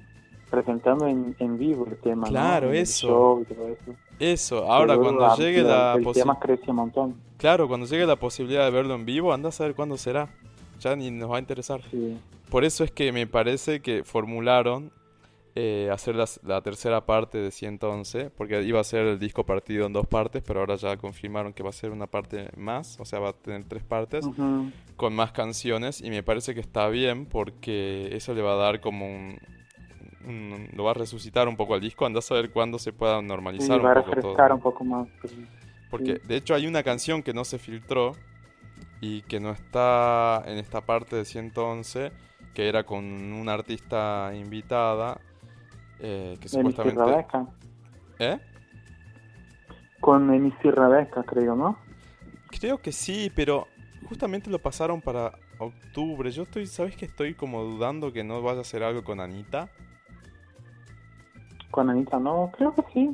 presentando en, en vivo el tema. ¿no? Claro, el eso. show eso. Eso, ahora Seguro cuando llegue la, el posi- tema crece un montón. Claro, cuando llegue la posibilidad de verlo en vivo, anda a saber cuándo será. Ya ni nos va a interesar. Sí. Por eso es que me parece que formularon eh, hacer la, tercera parte de 111, porque iba a ser el disco partido en dos partes, pero ahora ya confirmaron que va a ser una parte más, o sea, va a tener tres partes, con más canciones, y me parece que está bien porque eso le va a dar como un... un- lo va a resucitar un poco al disco, anda a saber cuándo se pueda Sí, normalizar va a un poco todo. refrescar un poco más. Porque de hecho hay una canción que no se filtró y que no está en esta parte de 111, que era con una artista invitada, eh, que supuestamente... Rebecca. ¿Eh? Con Rebecca, creo, ¿no? Creo que sí, pero justamente lo pasaron para octubre. Yo estoy, ¿sabes que estoy como dudando que no vaya a hacer algo con Anita? Con Anita, no, creo que sí.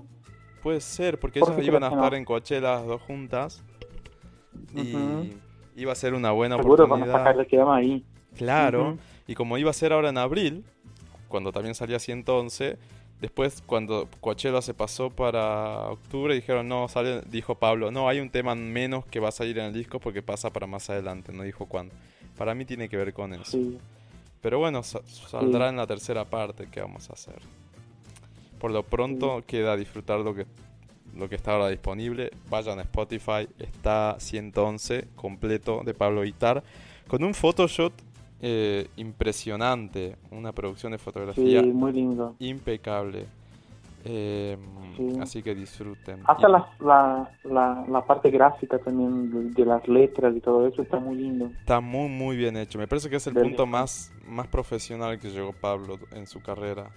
Puede ser, porque ¿Por ellas iban a que estar no? en Coachella las dos juntas y iba a ser una buena Seguro oportunidad. sacar el tema ahí. Claro, y como iba a ser ahora en abril, cuando también salía 111, después cuando Coachella se pasó para octubre dijeron, no, sale, dijo Pablo, no, hay un tema menos que va a salir en el disco porque pasa para más adelante, no dijo cuándo. Para mí tiene que ver con eso. Sí. Pero bueno, sa- saldrá en la tercera parte que vamos a hacer. Por lo pronto queda disfrutar lo que lo que está ahora disponible, vayan a Spotify, está 111 completo de Pablo Guitar, con un Photoshop eh, impresionante, una producción de fotografía Sí, muy lindo. impecable. Eh, Sí. Así que disfruten. Hasta la, la, la, la parte gráfica también de, las letras y todo eso está muy lindo. Está muy muy bien hecho. Me parece que es el De punto más, más profesional que llegó Pablo en su carrera.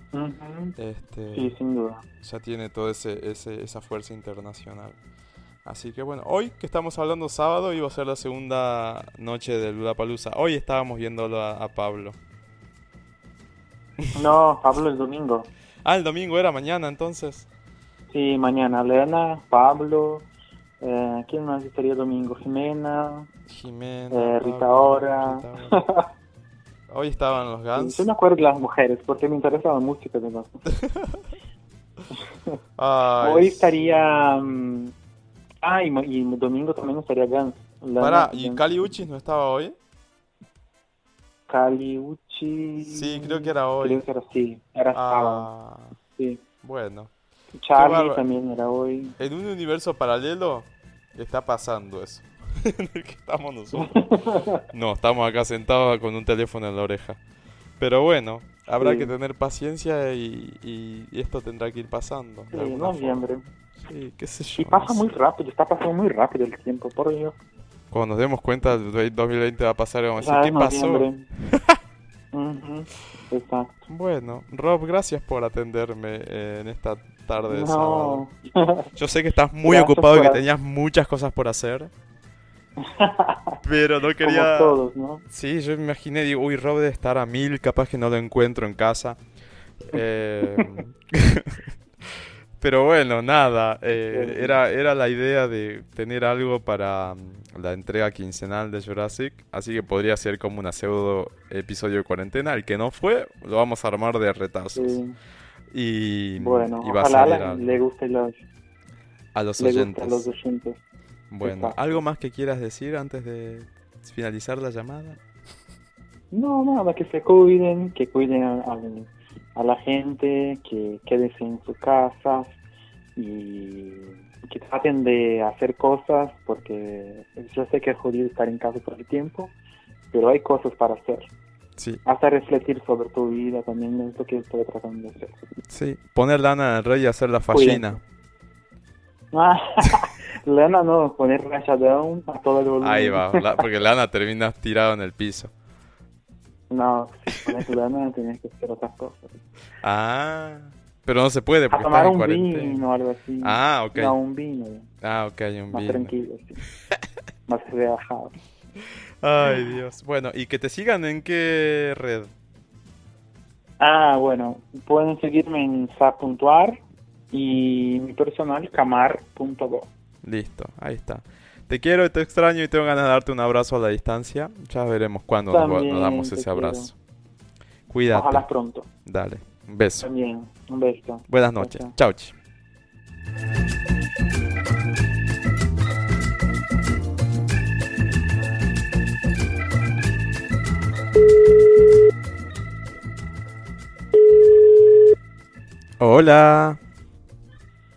Este, Sí, sin duda. ya tiene toda ese, ese, esa fuerza internacional. Así que bueno, hoy que estamos hablando sábado iba a ser la segunda noche de Palusa. Hoy estábamos viéndolo a, a Pablo. No, Pablo el domingo. Ah, el domingo era mañana entonces. Sí, mañana Elena, Pablo, eh, ¿quién más estaría domingo? Jimena, Jimena. eh, Rita Ora. Rita Ora. Hoy estaban los Guns. Yo me acuerdo de las mujeres porque me interesa la música de las Ay, Hoy estaría... ah, y, domingo también estaría Guns. Lena, Pará, ¿y. Cali Uchis no estaba hoy? Caliucci. Sí, creo que era hoy. Creo que era sí, era sábado. Ah, Sí. bueno. Charlie también era hoy. En un universo paralelo está pasando eso. en el que estamos nosotros. No, estamos acá sentados con un teléfono en la oreja. Pero bueno, habrá Sí. que tener paciencia y, y- y esto tendrá que ir pasando. Sí, noviembre. forma. Sí, qué sé yo. Y pasa no muy rápido, está pasando muy rápido el tiempo, por Dios. Cuando nos demos cuenta, el 2020 va a pasar y vamos a decir, ¿qué pasó? Exacto. Bueno, Rob, gracias por atenderme eh, en esta tarde de sábado. No. Yo sé que estás muy Gracias ocupado y que tenías muchas cosas por hacer. Pero no quería... Como todos, ¿no? Sí, yo me imaginé, digo, uy, Rob debe estar a mil, capaz que no lo encuentro en casa. Eh, Pero bueno, nada, eh, era, era la idea de tener algo para mm, la entrega quincenal de Jurassic, así que podría ser como una pseudo episodio de cuarentena. El que no fue, lo vamos a armar de retazos. Sí. Y, Bueno, y va a ojalá salir le, guste los, a los le oyentes. a los oyentes. Bueno. ¿algo más que quieras decir antes de finalizar la llamada? No, nada, que se cuiden, que cuiden a, a- a la gente, que quédense en sus casas y que traten de hacer cosas porque yo sé que es jodido estar en casa todo el tiempo, pero hay cosas para hacer. Sí, Hasta refletir sobre tu vida también es lo que estoy tratando de hacer. sí. Poner lana en el rey y hacer la fallina. Ah, Lana no, poner rayadón a todo el volumen. Ahí va, porque lana termina tirado en el piso. No, si pones lana tienes que hacer otras cosas. Ah, pero no se puede A porque tomar estás en un cuarentena. vino o algo así. Ah, ok. No, un vino. Ah, ok, un Más vino. tranquilo, sí. Más relajado. Ay, Dios. Bueno, y que te sigan en qué red. Ah, bueno, pueden seguirme en sa.ar y mi personal camar.go. Listo, ahí está. Te quiero y te extraño y tengo ganas de darte un abrazo a la distancia. Ya veremos cuándo nos, damos ese quiero. abrazo. Cuídate. Ojalá pronto. Dale. Un beso. También, un beso. Buenas noches. chao. Hola.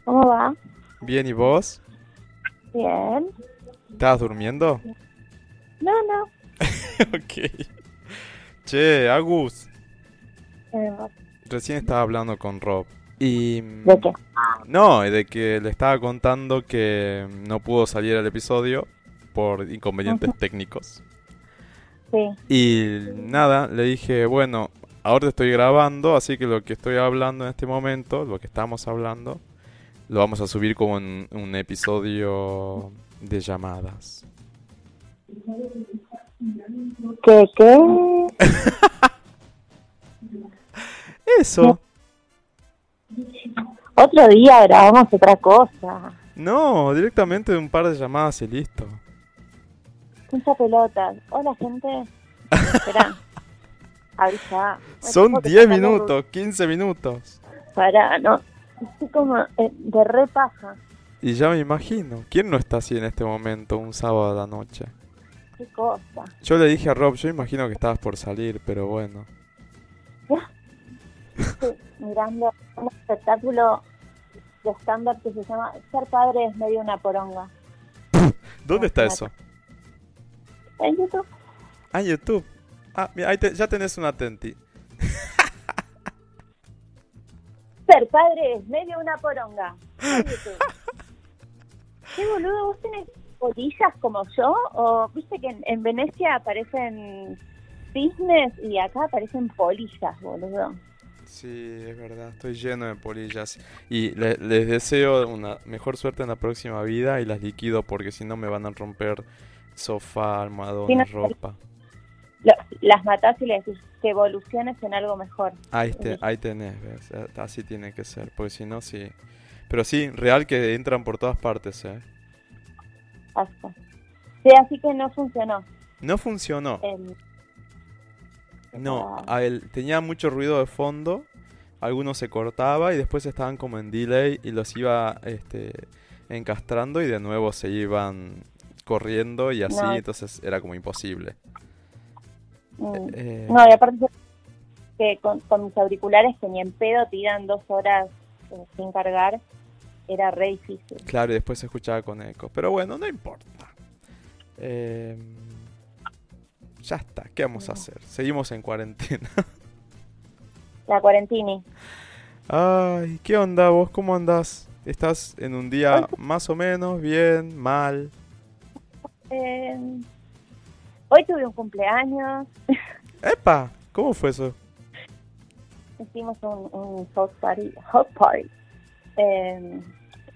¿Cómo va? Bien, ¿y vos? Bien. ¿Estabas durmiendo? No, no. ok. Che, Agus, Eh, recién estaba hablando con Rob. Y... ¿De qué? No, de que le estaba contando que no pudo salir el episodio por inconvenientes técnicos. Sí. Y nada, le dije, bueno, ahora te estoy grabando, así que lo que estoy hablando en este momento, lo que estamos hablando, lo vamos a subir como en un episodio de llamadas. ¿Qué, qué? Eso. Otro día grabamos otra cosa. No, directamente un par de llamadas y listo. Mucha pelota. Hola, gente. Espera. Avisa. Son 10 minutos, 15 minutos. Para, no. Estoy como eh, de re paja. Y ya me imagino. ¿Quién no está así en este momento, un sábado a la noche? Qué cosa. Yo le dije a Rob, yo imagino que estabas por salir, pero bueno. Estoy mirando un espectáculo de stand-up que se llama Ser padre es medio una poronga. ¿Dónde está eso? En YouTube. Ah, en YouTube. Ah, mira, ahí te- ya tenés un atenti. Ser padre es medio una poronga. En YouTube. Qué boludo, ¿vos tenés polillas como yo? ¿O viste que en, en Venecia aparecen cisnes y acá aparecen polillas, boludo? Sí, es verdad, estoy lleno de polillas. Y le- les deseo una mejor suerte en la próxima vida y las liquido porque si no me van a romper sofá, Sí, no- ropa. Lo- las matás y le decís que evoluciones en algo mejor. Ahí, te- ahí tenés, ¿ves? Así tiene que ser, porque si no, sí. Pero sí, real que entran por todas partes, ¿eh? Asco. Sí, así que no funcionó. No funcionó. El- No, a él tenía mucho ruido de fondo, algunos se cortaba y después estaban como en delay y los iba este, encastrando y de nuevo se iban corriendo y así, No. entonces era como imposible. mm, Eh, No, y aparte que con, con mis auriculares que ni en pedo tiran dos horas eh, sin cargar, era re difícil. Claro, y después se escuchaba con eco. Pero bueno, no importa. Eh, ya está, ¿qué vamos a hacer? Seguimos en cuarentena. La cuarentini. Ay, ¿qué onda vos? ¿Cómo andás? ¿Estás en un día más o menos bien, mal? Eh, hoy tuve un cumpleaños, ¡Epa! ¿Cómo fue eso? hicimos un, un party, house party. Eh,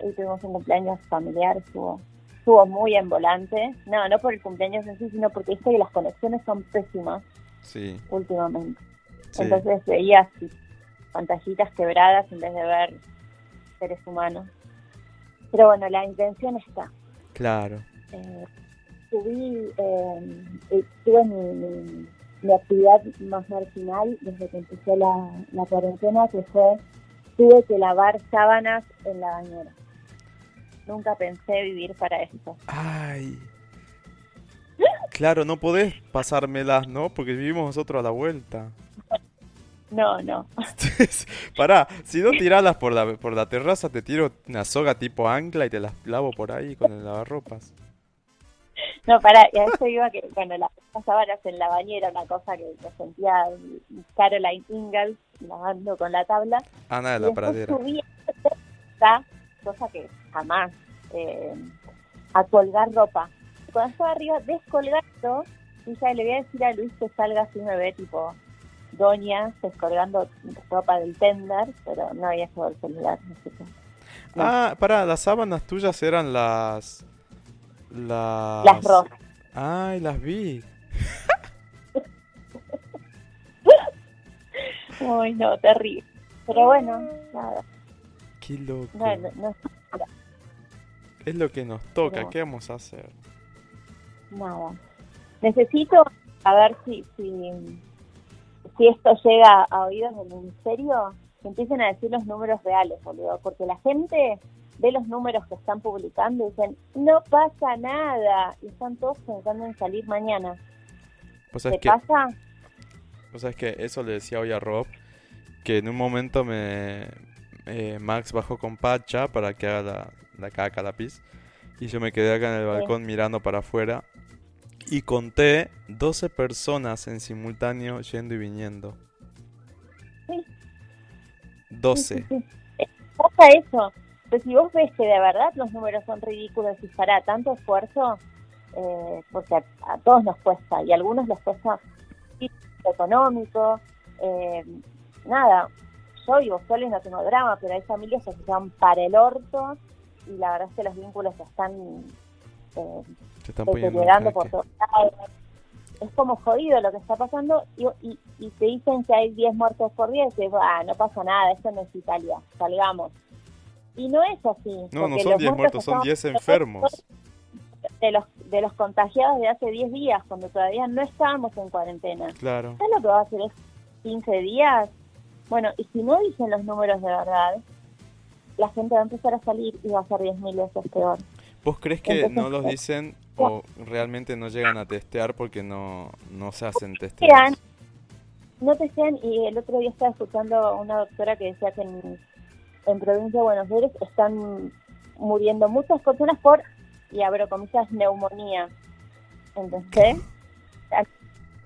y tuvimos un cumpleaños familiar, estuvo, estuvo muy en volante. No, no por el cumpleaños en sí, sino porque viste que las conexiones son pésimas Sí, últimamente. sí. Entonces veías pantallitas quebradas en vez de ver seres humanos. Pero bueno, la intención está. Claro. Eh, subí, eh, tuve mi, mi- mi actividad más marginal desde que empezó la, la cuarentena, que fue, tuve que lavar sábanas en la bañera. Nunca pensé vivir para esto. Ay. Claro, no podés pasármelas, ¿no? Porque vivimos nosotros a la vuelta. No, no. Pará, si no tiralas por la, por la terraza, te tiro una soga tipo ancla y te las lavo por ahí con el lavarropas. No, para, y a eso iba que, bueno, las sábanas en la bañera, una cosa que me sentía Caroline Ingalls lavando con la tabla. Ana de la pradera. subí esta cosa que jamás, eh, a colgar ropa. Y Cuando estaba arriba descolgando, dije, le voy a decir a Luis que salga así me ve tipo doña descolgando ropa del tender, pero no había llevado el celular, así que no. Ah, pará, las sábanas tuyas eran las... Las... las rosas. Ay, las vi. Uy, no, terrible. Pero bueno, nada, Qué loco. no, no, no, Es lo que nos toca. ¿qué vamos a hacer? nada. Necesito a ver si, si, si esto llega a oídos del ministerio, que empiecen a decir los números reales, boludo, porque la gente ve los números que están publicando y dicen, no pasa nada, y están todos pensando en salir mañana. Pues ¿Qué es que, pasa? o sea, es que eso le decía hoy a Rob, que en un momento me eh, Max bajó con Pacha para que haga la, la caca, la pis, y yo me quedé acá en el Sí. balcón mirando para afuera y conté 12 personas en simultáneo yendo y viniendo. Sí. 12. Sí, Pasa eso. Pues si vos ves que de verdad los números son ridículos y para tanto esfuerzo, eh, porque a, a todos nos cuesta y a algunos les cuesta económico, eh, nada, yo vivo sola y no tengo drama, pero hay familias que se van para el orto y la verdad es que los vínculos se están eh, Se están en deteriorando por todos lados. Es como jodido lo que está pasando y, y, y te dicen que hay 10 muertos por día y dices, ah, no pasa nada, esto no es Italia, salgamos. Y no es así. No, no son los 10 muertos, son estaban 10 enfermos. De los, de los contagiados de hace 10 días, cuando todavía no estábamos en cuarentena. Claro. ¿Sabes lo que va a hacer es 15 días? Bueno, y si no dicen los números de verdad, la gente va a empezar a salir y va a ser 10.000 veces peor. ¿Vos crees que Entonces, no los eh, dicen o realmente no llegan a testear porque no, no se hacen testeos? no te sean, y el otro día estaba escuchando a una doctora que decía que en, en provincia de Buenos Aires están muriendo muchas personas por, y abro comillas, neumonía. Entonces,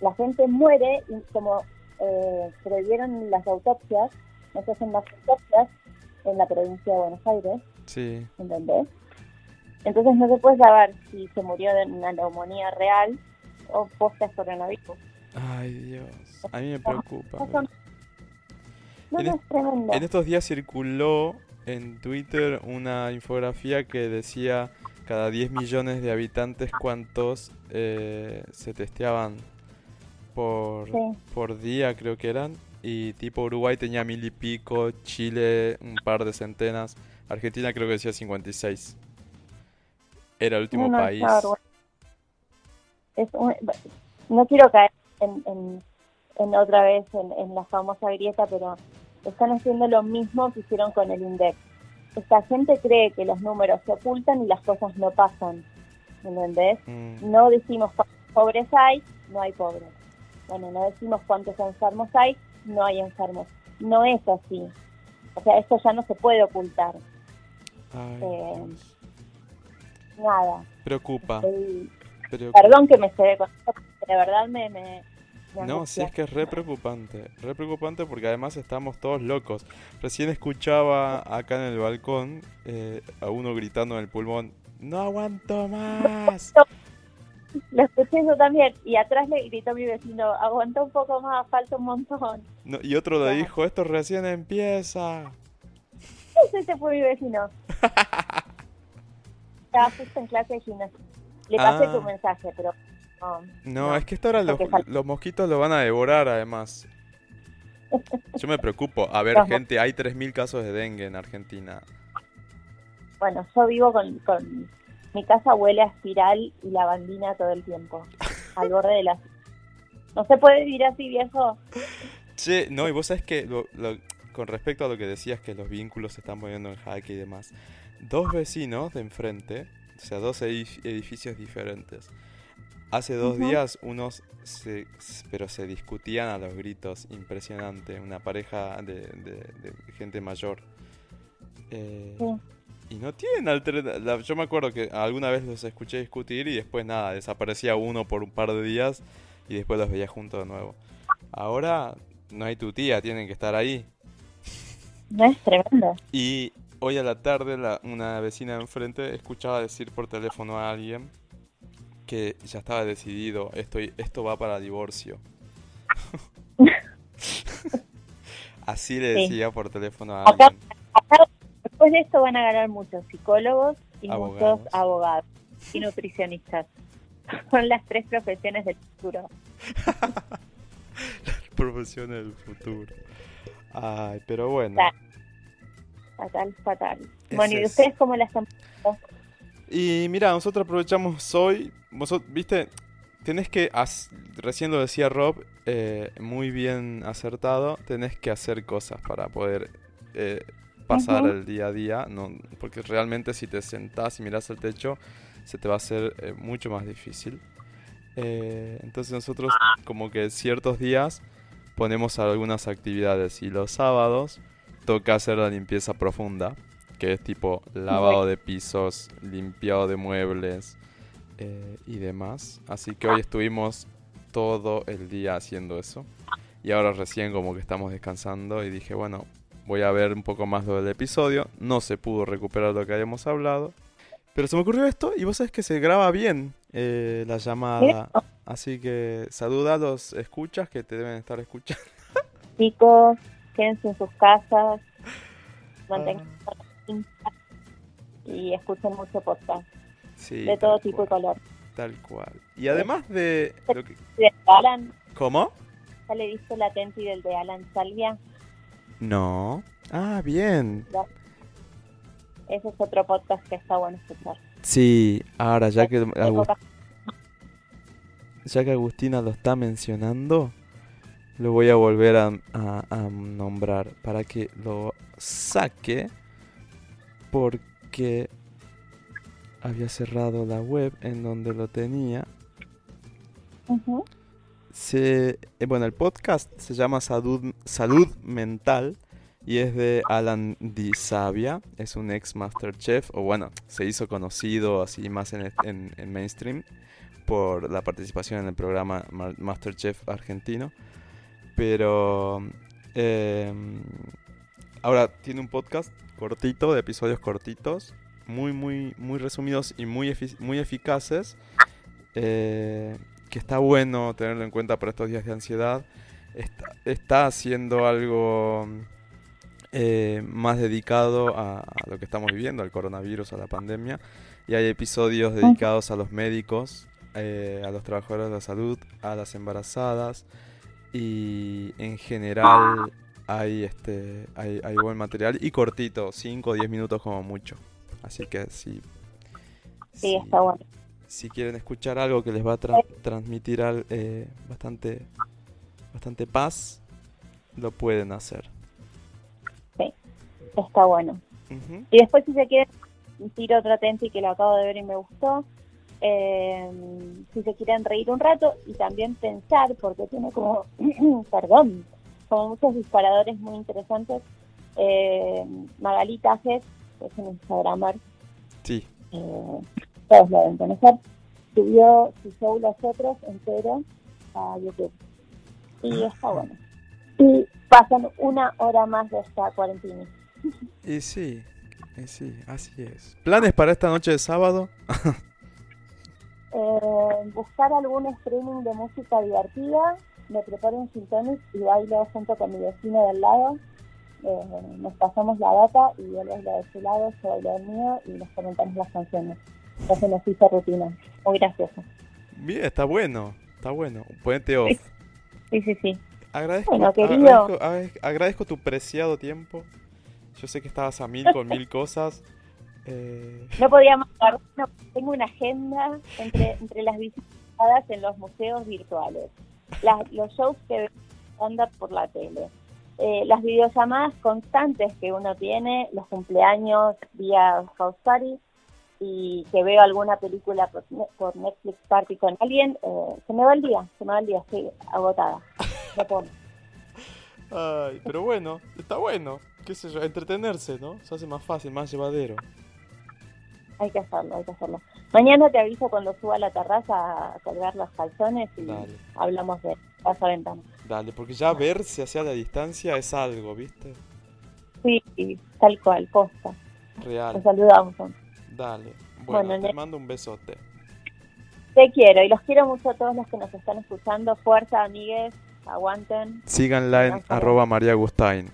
la gente muere y como eh, prohibieron las autopsias, no se hacen más autopsias en la provincia de Buenos Aires. Sí. ¿Entendés? Entonces no se puede saber si se murió de una neumonía real o post coronavirus. Ay, Dios. A mí me preocupa. No, no, es- es tremendo. En estos días circuló en Twitter una infografía que decía cada 10 millones de habitantes cuántos eh, se testeaban por, Sí. por día, creo que eran. Y tipo Uruguay tenía mil y pico, Chile un par de centenas, Argentina creo que decía 56. Era el último No, no, país. Es un- no quiero caer en, en, en otra vez en, en la famosa grieta, pero están haciendo lo mismo que hicieron con el INDEX. Esta gente cree que los números se ocultan y las cosas no pasan. ¿Entendés? Mm, No decimos cuántos pobres hay, no hay pobres. Bueno, no decimos cuántos enfermos hay, no hay enfermos. No es así. O sea, esto ya no se puede ocultar. ay, Eh. Nada. Preocupa, Estoy- preocupa. Perdón que me cede con esto, de verdad me, me No, sí es que es re preocupante, re preocupante porque además estamos todos locos. Recién escuchaba acá en el balcón eh, a uno gritando en el pulmón, ¡No aguanto más! Lo escuché yo también. Y atrás le gritó mi vecino, aguanta un poco más, falta un montón. No, y otro le dijo, esto recién empieza. Ese fue mi vecino. Estaba justo en clase de gimnasia. Le pasé Ah. tu mensaje, pero... no, es que esta hora los, los mosquitos lo van a devorar además. Yo me preocupo. A ver, gente, hay 3.000 casos de dengue en Argentina. Bueno, yo vivo con, con... Mi casa huele a espiral y lavandina todo el tiempo. Al borde de la... No se puede vivir así, viejo. Che, no, y vos sabés que lo- lo- con respecto a lo que decías que los vínculos se están poniendo en jaque y demás, dos vecinos de enfrente, o sea, dos edif- edificios diferentes, hace dos días unos se, pero se discutían a los gritos, impresionante, una pareja de, de- de gente mayor. Eh, y no tienen alternativa. Yo me acuerdo que alguna vez los escuché discutir y después nada, desaparecía uno por un par de días y después los veía juntos de nuevo. Ahora no hay tu tía, tienen que estar ahí. No es tremendo. Y hoy a la tarde la- una vecina de enfrente escuchaba decir por teléfono a alguien que ya estaba decidido, esto, esto va para divorcio. Así le Sí. decía por teléfono a Acá- alguien. Después de esto van a ganar muchos psicólogos y Abogados. muchos abogados y nutricionistas. Son las tres profesiones del futuro. Profesiones del futuro. Ay, pero bueno. Fatal, fatal. Ese Bueno, ¿y es. ustedes cómo la están pasando? Y mira, nosotros aprovechamos hoy. Vosotros, viste, tenés que. Recién lo decía Rob, eh, muy bien acertado. Tenés que hacer cosas para poder eh, pasar el día a día. No, porque realmente, si te sentás y mirás al techo, se te va a hacer eh, mucho más difícil. Entonces, nosotros, como que ciertos días, ponemos algunas actividades. Y los sábados, toca hacer la limpieza profunda que es tipo lavado de pisos, limpiado de muebles eh, y demás. Así que hoy estuvimos todo el día haciendo eso. Y ahora recién como que estamos descansando y dije, bueno, voy a ver un poco más lo del episodio. No se pudo recuperar lo que habíamos hablado. Pero se me ocurrió esto y vos sabés que se graba bien eh, la llamada. Así que saluda a los escuchas que te deben estar escuchando. Chicos, quédense en sus casas, mantengan Ah. Y escuchen mucho podcast Sí, de todo tipo y color. Tal cual. Y además de... Lo que... ¿Y de Alan, ¿Cómo? ¿ya le viste la Tenti del de Alan Salvia? No. Ah, bien. Ese es otro podcast que está bueno escuchar. Sí, ahora ya que, ya que Agustina lo está mencionando, lo voy a volver a, a- a nombrar para que lo saque porque había cerrado la web en donde lo tenía. Se, eh, bueno, el podcast se llama Salud, Salud Mental y es de Alan Di Sabia, es un ex Masterchef, o bueno, se hizo conocido así más en, en, en mainstream por la participación en el programa Masterchef argentino, pero eh, ahora tiene un podcast cortito, de episodios cortitos, muy, muy, muy resumidos y muy, muy eficaces, eh, que está bueno tenerlo en cuenta para estos días de ansiedad. Está, está haciendo algo eh, más dedicado a, lo que estamos viviendo, al coronavirus, a la pandemia. Y hay episodios dedicados a los médicos, eh, a los trabajadores de la salud, a las embarazadas. Y en general hay, este, hay, buen material y cortito, 5 o 10 minutos como mucho. Así que si, sí, está bueno. si quieren escuchar algo que les va a transmitir eh, bastante, bastante paz, lo pueden hacer está bueno. Y después si se quiere, tiro otro y que lo acabo de ver y me gustó. Eh, si se quieren reír un rato y también pensar, porque tiene como, perdón, como muchos disparadores muy interesantes. Eh, Magalita que es un Instagramer, sí. Eh, todos lo deben conocer, subió su show Los Otros entero a YouTube. Y está bueno. Y pasan una hora más de esta cuarentena. Y sí, y sí, así es. ¿Planes para esta noche de sábado? eh, buscar algún streaming de música divertida, me preparo un gin y bailo junto con mi vecino del lado. Eh, nos pasamos la data y él baila de su lado, yo bailo del mío y nos comentamos las canciones. Entonces nos hizo rutina. Muy gracioso. Bien, está bueno, está bueno. Puente off. Sí, sí, sí. Agradezco, agradezco, agradezco tu preciado tiempo yo sé que estabas a mil con mil cosas. Eh... No podía mandar, tengo una agenda entre, entre las visitadas en los museos virtuales, los shows que anda por la tele, eh, las videollamadas constantes que uno tiene, los cumpleaños vía House Party y que veo alguna película por, Netflix Party con alguien, eh, se me va el día, se me va el día, estoy agotada. No Ay, pero bueno, está bueno qué sé yo, entretenerse, ¿no? Se hace más fácil, más llevadero. Hay que hacerlo, hay que hacerlo. Mañana te aviso cuando suba a la terraza a colgar los calzones y hablamos de esa ventana. Dale, porque ya verse hacia la distancia es algo, ¿viste? Sí, tal cual, posta. Real. Te saludamos. Dale. Bueno, te mando un besote. Te quiero y los quiero mucho a todos los que nos están escuchando. Fuerza, amigues, aguanten. Síganla en arroba María Agustain.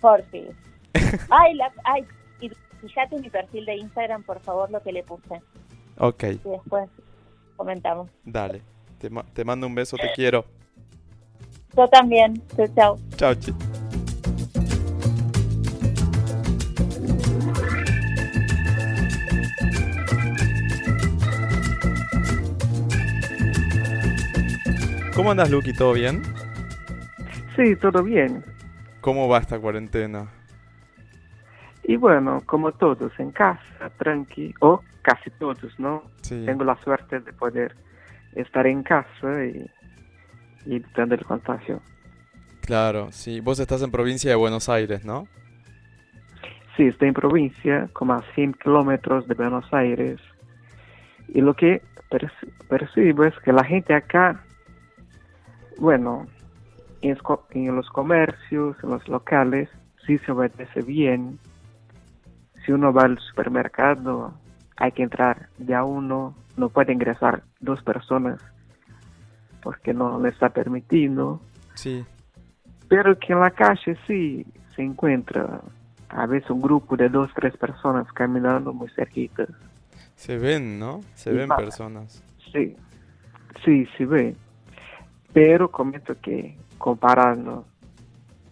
Porfi. ay, la, ay, y fíjate en mi perfil de Instagram, por favor, lo que le puse. Ok. Y después comentamos. Dale. Te, te mando un beso, te quiero. Yo también. Chao, chao. Chao, chi. ¿Cómo andas, Lucky? ¿Todo bien? Sí, todo bien. ¿Cómo va esta cuarentena? Y bueno, como todos, en casa, tranqui, o casi todos, ¿no? Tengo la suerte de poder estar en casa y, y tener el contagio. Claro, sí. Vos estás en provincia de Buenos Aires, ¿no? Sí, estoy en provincia, como a 100 kilómetros de Buenos Aires. Y lo que percibo es que la gente acá, bueno, en, los comercios, en los locales, sí se obedece bien. Si uno va al supermercado, hay que entrar de a uno, no puede ingresar dos personas porque no le está permitido. Sí. Pero que en la calle sí se encuentra a veces un grupo de dos, tres personas caminando muy cerquitas. Se ven, ¿no? Se ven personas. Sí, sí, se ve. Pero comento que comparando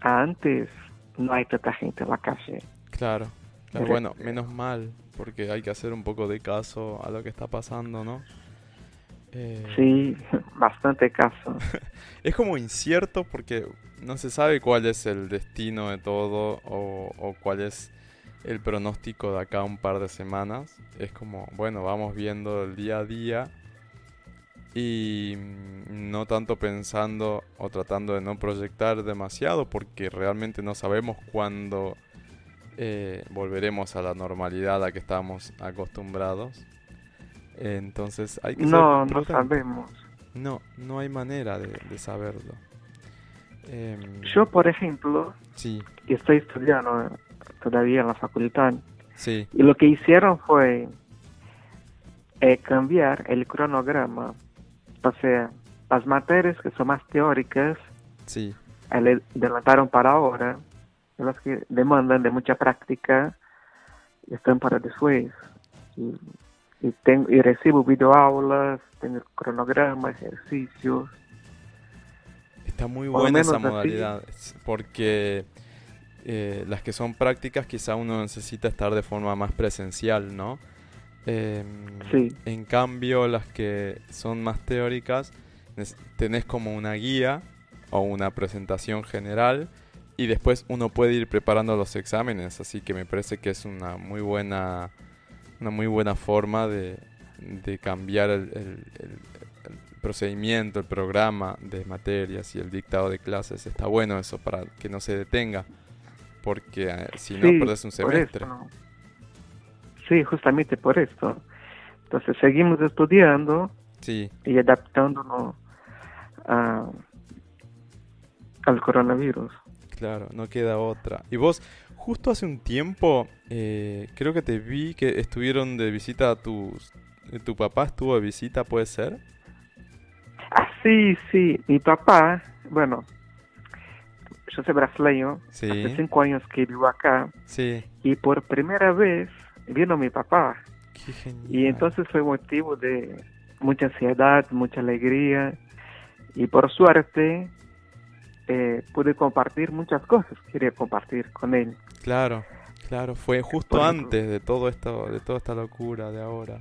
a antes, no hay tanta gente en la calle. Claro, bueno, menos mal, porque hay que hacer un poco de caso a lo que está pasando, ¿no? Eh... Sí, bastante caso. es como incierto porque no se sabe cuál es el destino de todo o, o cuál es el pronóstico de acá un par de semanas. Es como, bueno, vamos viendo el día a día y no tanto pensando o tratando de no proyectar demasiado porque realmente no sabemos cuándo eh, volveremos a la normalidad a que estamos acostumbrados. Entonces hay que No, no sabemos. No, no hay manera de, saberlo. Em, Yo, por ejemplo, sí. estoy estudiando todavía en la facultad. Sí. Y lo que hicieron fue eh, cambiar el cronograma. O sea, las materias que son más teóricas, sí. adelantaron para ahora las que demandan de mucha práctica están para después. Y, y, tengo, y recibo videoaulas, tengo cronograma, ejercicios. Está muy buena esa modalidad, porque eh, las que son prácticas quizá uno necesita estar de forma más presencial, ¿no? Em, sí. En cambio, las que son más teóricas, tenés como una guía o una presentación general y después uno puede ir preparando los exámenes, así que me parece que es una muy buena, una muy buena forma de, cambiar el, procedimiento, el programa de materias y el dictado de clases. Está bueno eso para que no se detenga, porque eh, si no, perdes un semestre. Sí, justamente por esto. Entonces seguimos estudiando sí. y adaptándonos al coronavirus. Claro, no queda otra. Y vos, justo hace un tiempo, eh, creo que te vi que estuvieron de visita a tus... Eh, ¿Tu papá estuvo de visita, puede ser? Ah, sí, sí. Mi papá, bueno, yo soy brasileño. Sí. Hace cinco años que vivo acá. Sí. Y por primera vez vino mi papá. Qué genial. Y entonces fue motivo de mucha ansiedad, mucha alegría. Y por suerte, eh, pude compartir muchas cosas quería compartir con él. Claro, claro, fue justo antes de todo esto, de toda esta locura de ahora.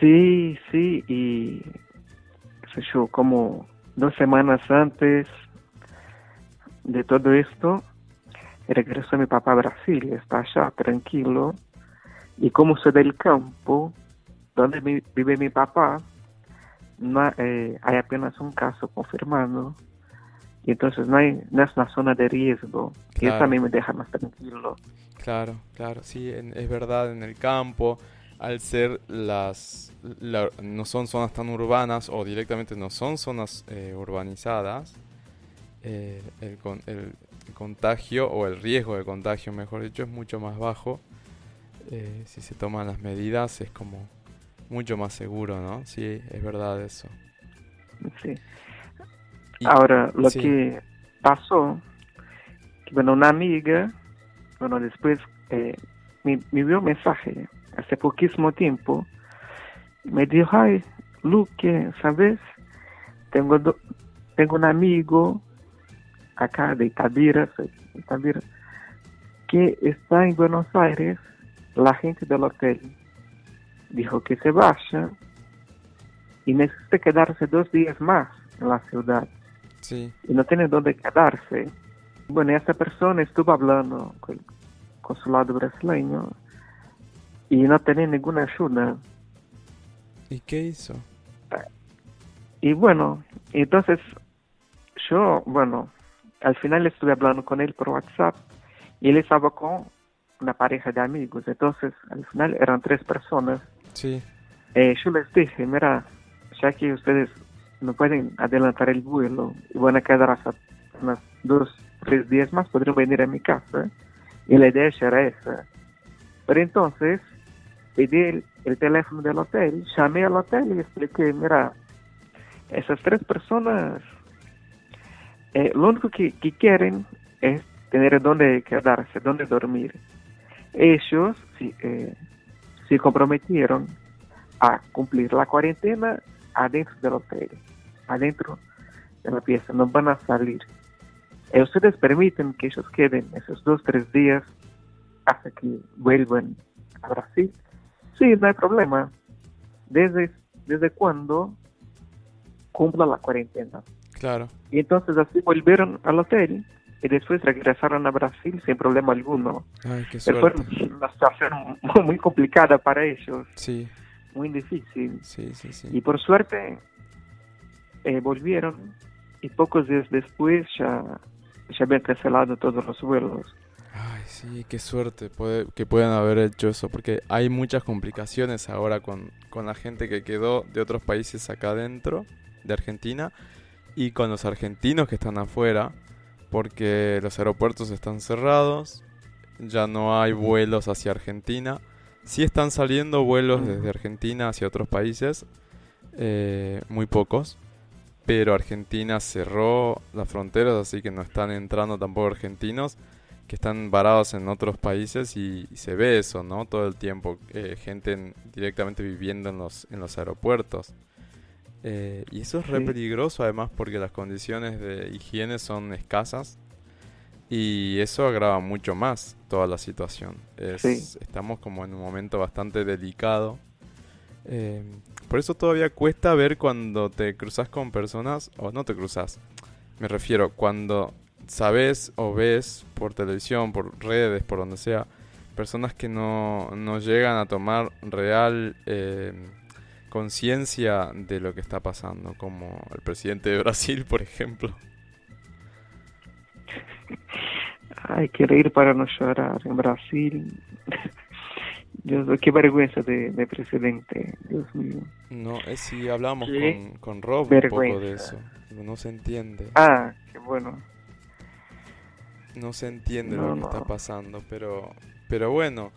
Sí, sí, y yo como dos semanas antes de todo esto, regresó mi papá a Brasil, está allá tranquilo, y como soy del campo, donde vive mi papá, no, eh, hay apenas un caso confirmado y entonces no, hay, no es una zona de riesgo. Y eso también me deja más tranquilo. Claro, claro, sí, es verdad, en el campo, al ser las, no son zonas tan urbanas o directamente no son zonas eh, urbanizadas, eh, el, el, contagio o el riesgo de contagio, mejor dicho, es mucho más bajo. Eh, si se toman las medidas es como mucho más seguro, ¿no? Sí, es verdad eso. Sí. Ahora, lo que pasó, bueno, una amiga, bueno, después eh, me, me dio un mensaje hace poquísimo tiempo, me dijo, ay, Luque, ¿sabes? Tengo, tengo un amigo acá de Itabira, Itabira, que está en Buenos Aires, la gente del hotel dijo que se vaya y necesita quedarse dos días más en la ciudad y no tiene dónde quedarse. Bueno, esta persona estuvo hablando con el consulado brasileño y no tenía ninguna ayuda. ¿Y qué hizo? Y bueno, entonces yo, bueno, al final estuve hablando con él por WhatsApp y él estaba con una pareja de amigos. Entonces, al final eran tres personas. Sí. Eh, yo les dije, mira, ya que ustedes no pueden adelantar el vuelo y van a quedar hasta unos dos, tres días más, podrían venir a mi casa. Y la idea era esa. Pero entonces, pedí el, teléfono del hotel, llamé al hotel y expliqué, mira, esas tres personas, eh, lo único que, quieren es tener donde quedarse, donde dormir. Ellos eh, se comprometieron a cumplir la cuarentena adentro del hotel adentro de la pieza, no van a salir. Y eh, ustedes permiten que ellos queden esos dos, tres días hasta que vuelvan a Brasil. Sí, no hay problema. ¿Desde, desde cuándo cumpla la cuarentena? Claro. Y entonces así volvieron al hotel y después regresaron a Brasil sin problema alguno. Ay, qué Fue una situación muy complicada para ellos. Sí. muy difícil. Sí, sí, sí. Y por suerte eh, volvieron y pocos días después ya, ya habían cancelado todos los vuelos. Ay, sí, qué suerte puede, que puedan haber hecho eso, porque hay muchas complicaciones ahora con, con la gente que quedó de otros países acá adentro, de Argentina, y con los argentinos que están afuera, porque los aeropuertos están cerrados, ya no hay vuelos hacia Argentina. Sí están saliendo vuelos desde Argentina hacia otros países, eh, muy pocos, pero Argentina cerró las fronteras, así que no están entrando tampoco argentinos que están varados en otros países y, y se ve eso, ¿no? Todo el tiempo, eh, gente en- directamente viviendo en los, en los aeropuertos. Eh, y eso es re peligroso además porque las condiciones de higiene son escasas y eso agrava mucho más toda la situación. Es- Sí. Estamos como en un momento bastante delicado. Eh, por eso todavía cuesta ver cuando te cruzas con personas, o no te cruzas, me refiero, cuando sabes o ves por televisión, por redes, por donde sea, personas que no, no llegan a tomar real eh, conciencia de lo que está pasando, como el presidente de Brasil, por ejemplo. Ay, quiero ir para no llorar en Brasil. Dios, qué vergüenza de, de presidente, Dios mío. No, es si hablamos Qué con, con Rob un poco de eso. No se entiende. Ah, qué bueno. No se entiende No, lo que no. está pasando, pero, pero bueno,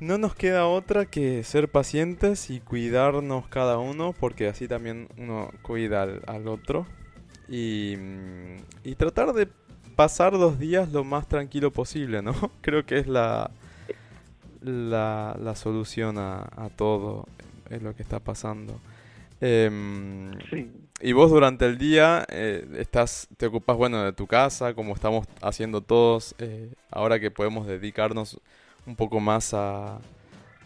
no nos queda otra que ser pacientes y cuidarnos cada uno, porque así también uno cuida al, al otro. Y, mm, y tratar de pasar los días lo más tranquilo posible, ¿no? Creo que es la, la, la solución a, a todo, es lo que está pasando. Em, Sí. y vos durante el día eh, estás, te ocupas, bueno, de tu casa, como estamos haciendo todos, eh, ahora que podemos dedicarnos un poco más a,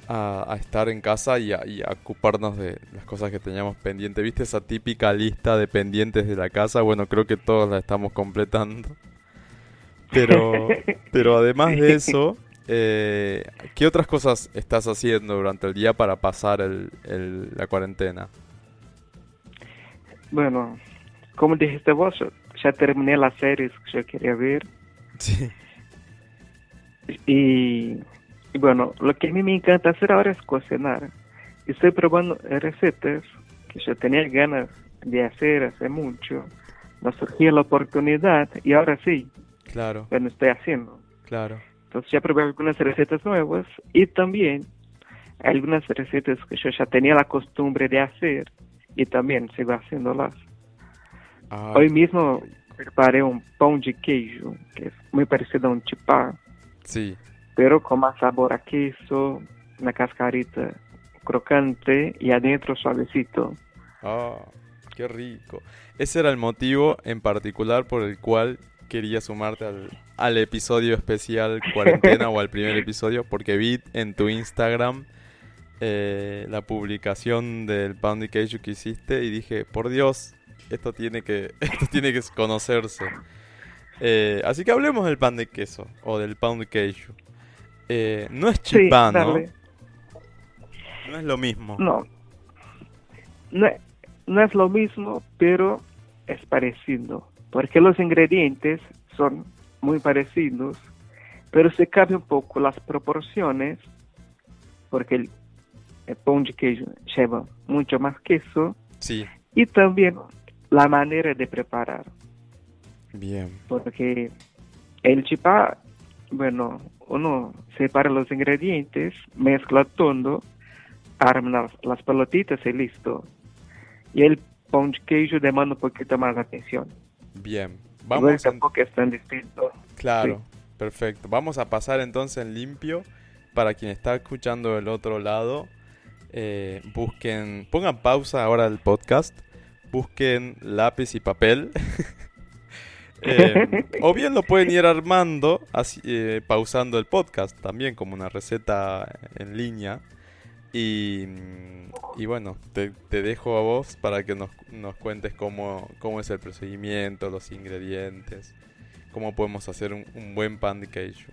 a, a estar en casa y a, y a ocuparnos de las cosas que teníamos pendiente. ¿Viste esa típica lista de pendientes de la casa? Bueno, creo que todos la estamos completando. Pero, pero además de eso, eh, ¿qué otras cosas estás haciendo durante el día para pasar el, el- la cuarentena? Bueno, como dijiste vos, ya terminé las series que yo quería ver. Sí. Y, y bueno, lo que a mí me encanta hacer ahora es cocinar. Estoy probando recetas que yo tenía ganas de hacer hace mucho. No surgía la oportunidad y ahora sí, Claro, bueno, estoy haciendo. claro. Entonces ya probé algunas recetas nuevas y también algunas recetas que yo ya tenía la costumbre de hacer y también sigo haciéndolas. Ay, Hoy mismo preparé un pão de queijo, que es muy parecido a un chipá, Sí, pero con más sabor a queso, una cascarita crocante y adentro suavecito. ah, qué rico. Ese era el motivo en particular por el cual quería sumarte al, al episodio especial cuarentena o al primer episodio, porque vi en tu Instagram eh, la publicación del Pound de Queijo que hiciste y dije, por Dios, esto tiene que, esto tiene que conocerse. Eh, así que hablemos del pan de queso o del pound de queijo. Eh, no es Sí, chipá, ¿no? No es lo mismo. No, no, no es lo mismo, pero es parecido, porque los ingredientes son muy parecidos, pero se cambia un poco las proporciones, porque el, el pão de queijo lleva mucho más queso Sí, y también la manera de preparar, bien. porque el chipá, bueno, uno separa los ingredientes, mezcla todo, arma las, las pelotitas y listo. Y el pão de queijo demanda un poquito más de atención. Bien. Vamos a... tampoco distinto. Claro, perfecto. Vamos a pasar entonces en limpio. Para quien está escuchando del otro lado, eh, busquen, pongan pausa ahora el podcast, busquen lápiz y papel. Eh, o bien lo pueden ir armando, así, eh, pausando el podcast también como una receta en línea. Y, y bueno, te, te dejo a vos para que nos, nos cuentes cómo, cómo es el procedimiento, los ingredientes, cómo podemos hacer un, un buen pan de queijo.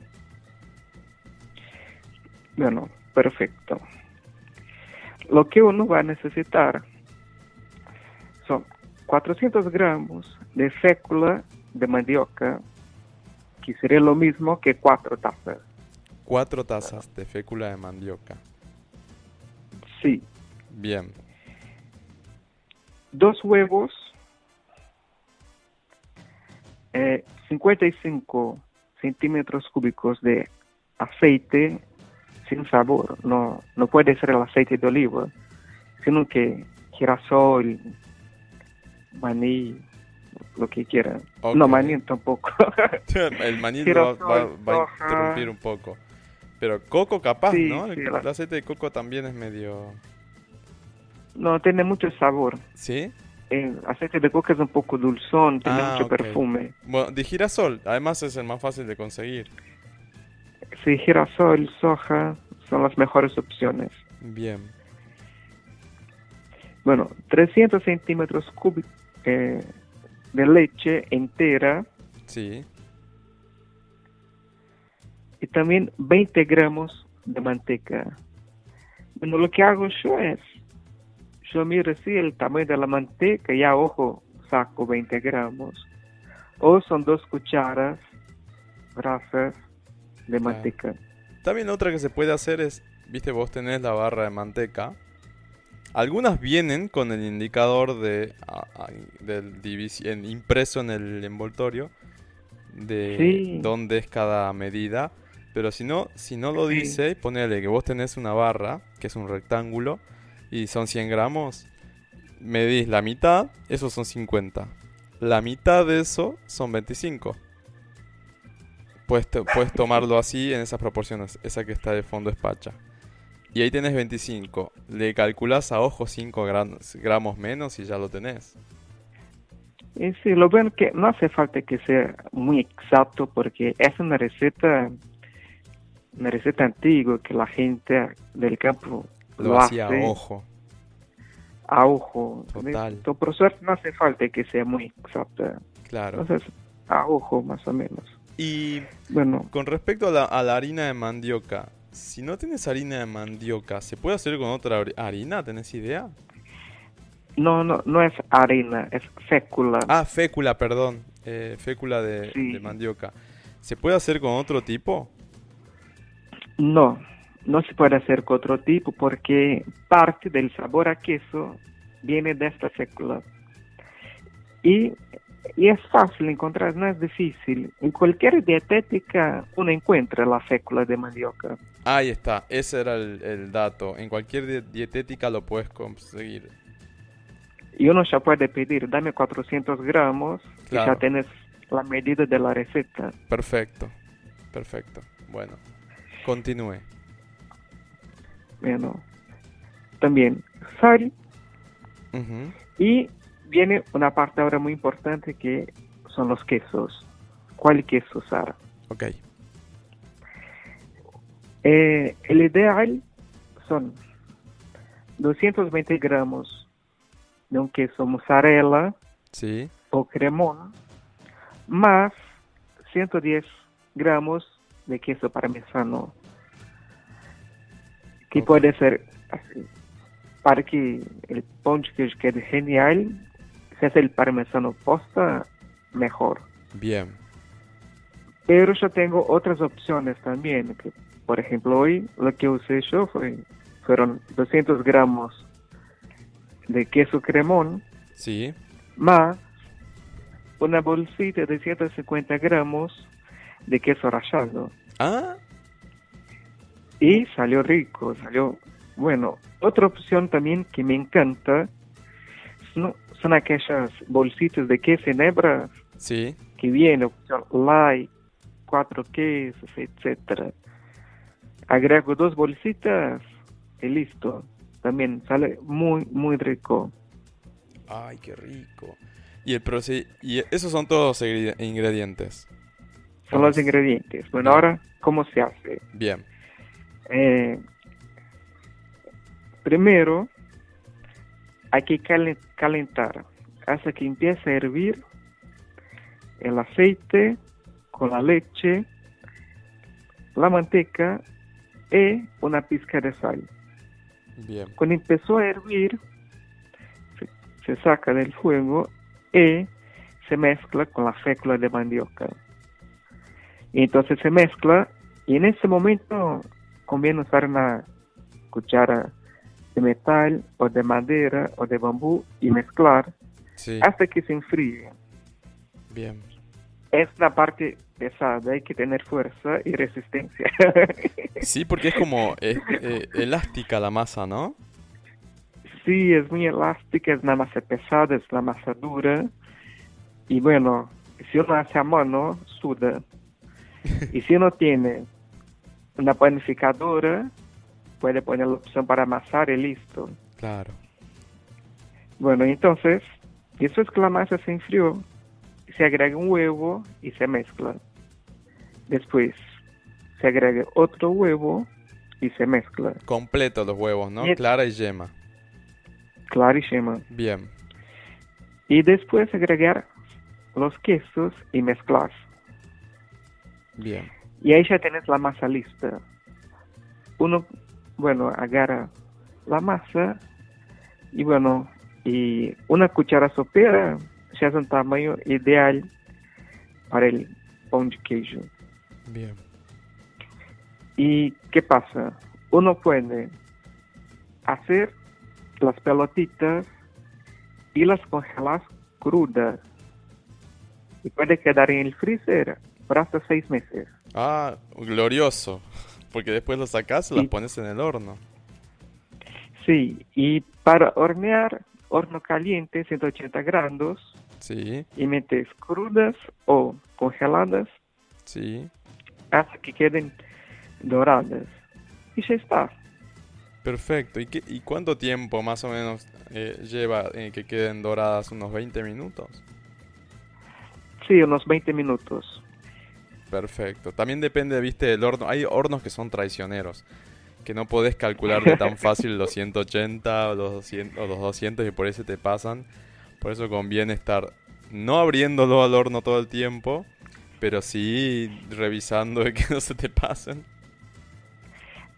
Bueno, perfecto. lo que uno va a necesitar son 400 gramos de fécula de mandioca, que sería lo mismo que cuatro tazas. Cuatro tazas de fécula de mandioca. Sí. Bien. Dos huevos, eh, 55 centímetros cúbicos de aceite sin sabor. No, no puede ser el aceite de oliva, sino que girasol, maní, lo que quieran. No, maní tampoco. el maní Girasol, va, va a interrumpir un poco. Pero coco capaz, Sí, ¿no? El, sí, la- el aceite de coco también es medio... no tiene mucho sabor. ¿Sí? El aceite de coca es un poco dulzón, tiene Ah, mucho perfume. Bueno, de girasol, además es el más fácil de conseguir. Sí, girasol, soja son las mejores opciones. Bien. Bueno, 300 centímetros cúbicos eh, de leche entera Sí. Y también 20 gramos de manteca. Bueno, lo que hago yo es, yo miro así el tamaño de la manteca y a ojo saco 20 gramos. O son dos cucharas grasas de manteca. También otra que se puede hacer es, viste, vos tenés la barra de manteca. Algunas vienen con el indicador de, del impreso en el envoltorio de Sí. dónde es cada medida. Pero si no, si no lo dice, ponele que vos tenés una barra, que es un rectángulo, y son 100 gramos, medís la mitad, esos son 50. La mitad de eso son 25. Puedes, puedes tomarlo así en esas proporciones. Esa que está de fondo es pacha. Y ahí tenés 25. Le calculás a ojo 5 gran- gramos menos y ya lo tenés. Y sí, lo bueno que no hace falta que sea muy exacto porque es una receta, una receta antigua que la gente del campo Lo, lo, hacía hace a ojo. a ojo. Total. Entonces, por suerte no hace falta que sea muy exacta. Claro. Entonces, a ojo más o menos. Y Bueno, con respecto a la, a la harina de mandioca. Si no tienes harina de mandioca, ¿se puede hacer con otra hari- harina? ¿Tenés idea? no, no, no es harina, es fécula. Ah, fécula, perdón. Eh, fécula de, Sí. de mandioca. ¿Se puede hacer con otro tipo? No, no se puede hacer con otro tipo porque parte del sabor a queso viene de esta fécula. Y, y es fácil encontrar, no es difícil. En cualquier dietética uno encuentra la fécula de mandioca. Ahí está, ese era el, el dato. En cualquier die- dietética lo puedes conseguir. Y uno ya puede pedir, dame 400 gramos y ya tienes la medida de la receta. Perfecto, perfecto. Bueno, continúe. Bueno, también sal y viene una parte ahora muy importante que son los quesos. ¿Cuál queso usar? Ok, Eh, el ideal son 220 gramos de un queso mozzarella sí, o cremón más 110 gramos de queso parmesano que puede ser así para que el pão de queijo quede genial si es el parmesano posta mejor bien. Pero yo tengo otras opciones también. Que, por ejemplo, hoy lo que usé yo fue, fueron 200 gramos de queso cremón Sí, más una bolsita de 150 gramos de queso rallado. ah, Y salió rico, salió bueno. Otra opción también que me encanta son, son aquellas bolsitas de queso en hebra sí, que viene opción light, cuatro quesos, etcétera. Agrego dos bolsitas y listo. También sale muy, muy rico. ay, qué rico. Y, el proce- y esos son todos ingredientes. Son los ingredientes. Bueno, ahora, ¿cómo se hace? Bien, Eh, primero, hay que calen- calentar hasta que empiece a hervir el aceite con la leche, la manteca y una pizca de sal. Bien. Cuando empezó a hervir, se, se saca del fuego y se mezcla con la fécula de mandioca. Y entonces se mezcla y en ese momento conviene usar una cuchara de metal o de madera o de bambú y mezclar Sí, hasta que se enfríe. bien. Es la parte pesada, hay que tener fuerza y resistencia. Sí, porque es como eh, eh, elástica la masa, ¿no? sí, es muy elástica, es una masa pesada, es una masa dura. Y bueno, si uno hace a mano, suda. Y si uno tiene una panificadora, puede poner la opción para amasar y listo. Claro. Bueno, entonces, después que la masa se enfrió, se agrega un huevo y se mezcla. Después, se agrega otro huevo y se mezcla. Completo los huevos, ¿no? Bien. Clara y yema. Clara y yema. Bien. Y después agregar los quesos y mezclar. Bien. Y ahí ya tienes la masa lista. Uno, bueno, agarra la masa y bueno, y una cuchara sopera ya es un tamaño ideal para el pão de queijo. Bien. ¿Y qué pasa? Uno puede hacer las pelotitas y las congelas crudas. Y puede quedar en el freezer por hasta seis meses. Ah, glorioso. Porque después lo sacas y las pones en el horno. Sí, y para hornear, horno caliente, 180 grados, Sí, y metes crudas o congeladas sí. hasta que queden doradas. Y ya está. Perfecto. ¿Y, qué, y cuánto tiempo más o menos eh, lleva en que queden doradas? ¿Unos 20 minutos? Sí, unos 20 minutos. Perfecto. También depende, viste, del horno. Hay hornos que son traicioneros. Que no podés calcular de tan fácil los 180 o los 200, o los 200 y por eso te pasan. Por eso conviene estar no abriéndolo al horno todo el tiempo, pero sí revisando de que no se te pasen.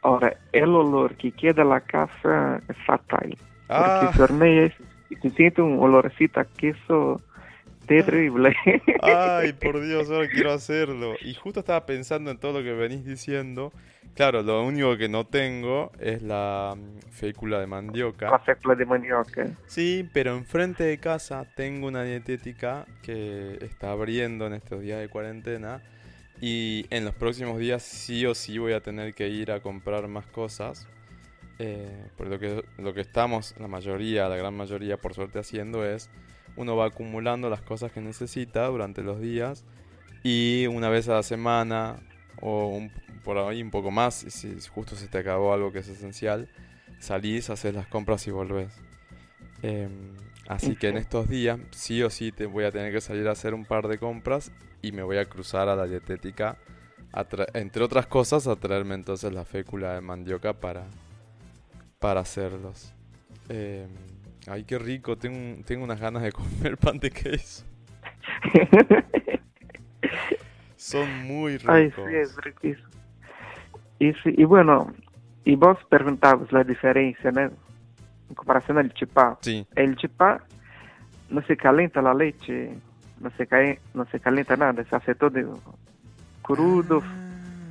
Ahora, el olor que queda en la casa es fatal. Ah, Porque se hornea y se siente un olorcito a queso terrible. ay, por Dios, ahora quiero hacerlo. Y justo estaba pensando en todo lo que venís diciendo. Claro, lo único que no tengo es la mm, fécula de mandioca. la fécula de mandioca. Sí, pero enfrente de casa tengo una dietética que está abriendo en estos días de cuarentena y en los próximos días sí o sí voy a tener que ir a comprar más cosas. Eh, por lo que, lo que estamos, la mayoría, la gran mayoría, por suerte haciendo es, uno va acumulando las cosas que necesita durante los días y una vez a la semana o un- por ahí un poco más, y si justo se te acabó algo que es esencial, salís, haces las compras y volvés. Em, así que en estos días sí o sí te voy a tener que salir a hacer un par de compras y me voy a cruzar a la dietética, entre otras cosas, a traerme entonces la fécula de mandioca para, para hacerlos. Em, ay, qué rico, tengo, tengo unas ganas de comer pan de queso. Son muy ricos. Ay, sí, es riquísimo. Y, y bueno, y vos preguntabas la diferencia, ¿no? En comparación al chipá. Sí, El chipá no se calienta la leche, no se, cae, no se calienta nada, se hace todo crudo,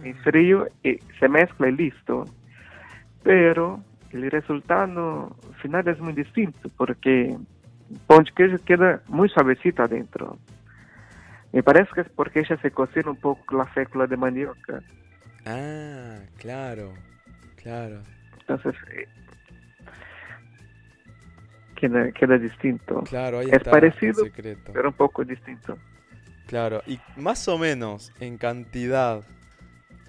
en frío, y se mezcla y listo. Pero el resultado final es muy distinto, porque pão de queijo queda muy suavecito adentro. Me parece que es porque ella se cocina un poco la fécula de mandioca. Ah, claro, claro. Entonces, eh, queda, queda distinto, Claro, ahí Es está parecido, el secreto. pero un poco distinto. Claro, y más o menos en cantidad,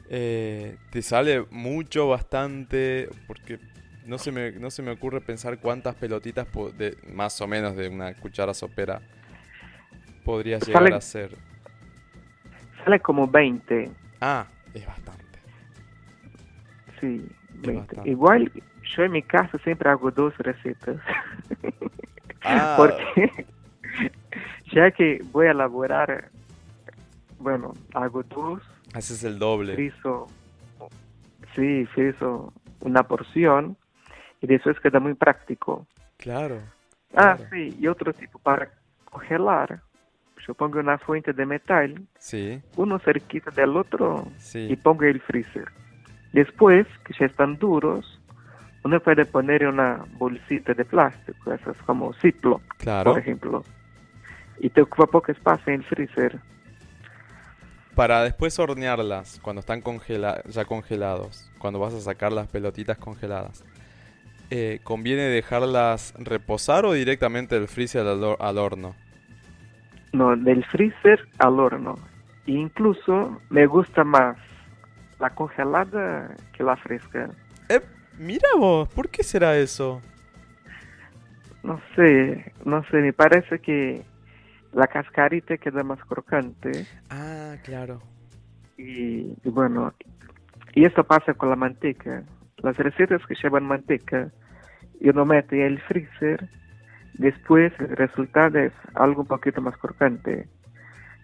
eh, ¿te sale mucho, bastante? Porque no se me, no se me ocurre pensar cuántas pelotitas de más o menos de una cuchara sopera podría llegar Sale- a ser. Sale como 20, Ah, es bastante. sí, 20. bastante. Igual yo en mi casa siempre hago dos recetas. Ah, Porque ya que voy a elaborar, bueno, hago dos, haces el doble. friso, sí, friso una porción y después queda muy práctico. Claro. Ah, sí, y otro tipo para congelar. Yo pongo una fuente de metal, Sí, uno cerquita del otro y sí. pongo el freezer. Después, que ya están duros, uno puede poner una bolsita de plástico, esas como Ziploc, Claro. por ejemplo. Y te ocupa poco espacio en el freezer. Para después hornearlas cuando están congela- ya congelados, cuando vas a sacar las pelotitas congeladas. Eh, ¿Conviene dejarlas reposar o directamente del freezer al, hor- al horno? No, del freezer al horno. E incluso me gusta más la congelada que la fresca. Eh, mira vos, ¿por qué será eso? No sé, no sé, me parece que la cascarita queda más crocante. Ah, claro. Y, y bueno, y esto pasa con la manteca. Las recetas que llevan manteca, y uno mete en el freezer, después el resultado es algo un poquito más crocante.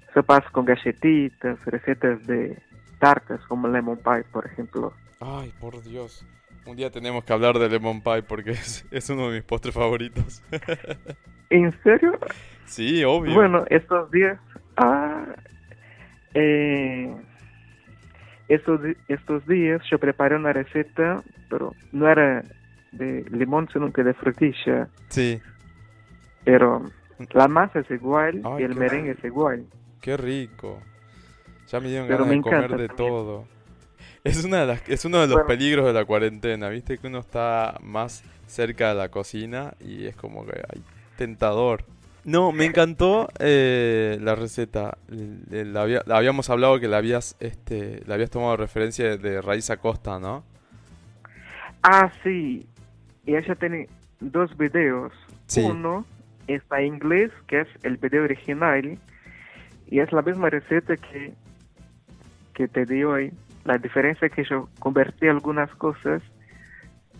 Eso pasa con galletitas, recetas de tartas como lemon pie, por ejemplo. Ay, por Dios. Un día tenemos que hablar de lemon pie porque es, es uno de mis postres favoritos. ¿En serio? sí, obvio. Bueno, estos días, ah, eh, estos, días yo preparé una receta, pero no era de limón, sino que de frutilla. Sí, Pero la masa es igual Ay, y el merengue es igual. qué rico. Ya me dieron Pero ganas me de comer de también. todo. Es, una de las, es uno de los Bueno. peligros de la cuarentena, viste que uno está más cerca de la cocina y es como que ay, tentador. No, me encantó eh, la receta. La había- la habíamos hablado que la habías, este, la habías tomado referencia de, Raíz Acosta, ¿no? Ah, sí. Y ella tiene dos videos. Sí. Uno está en inglés, que es el video original, y es la misma receta que, que te di hoy. La diferencia es que yo convertí algunas cosas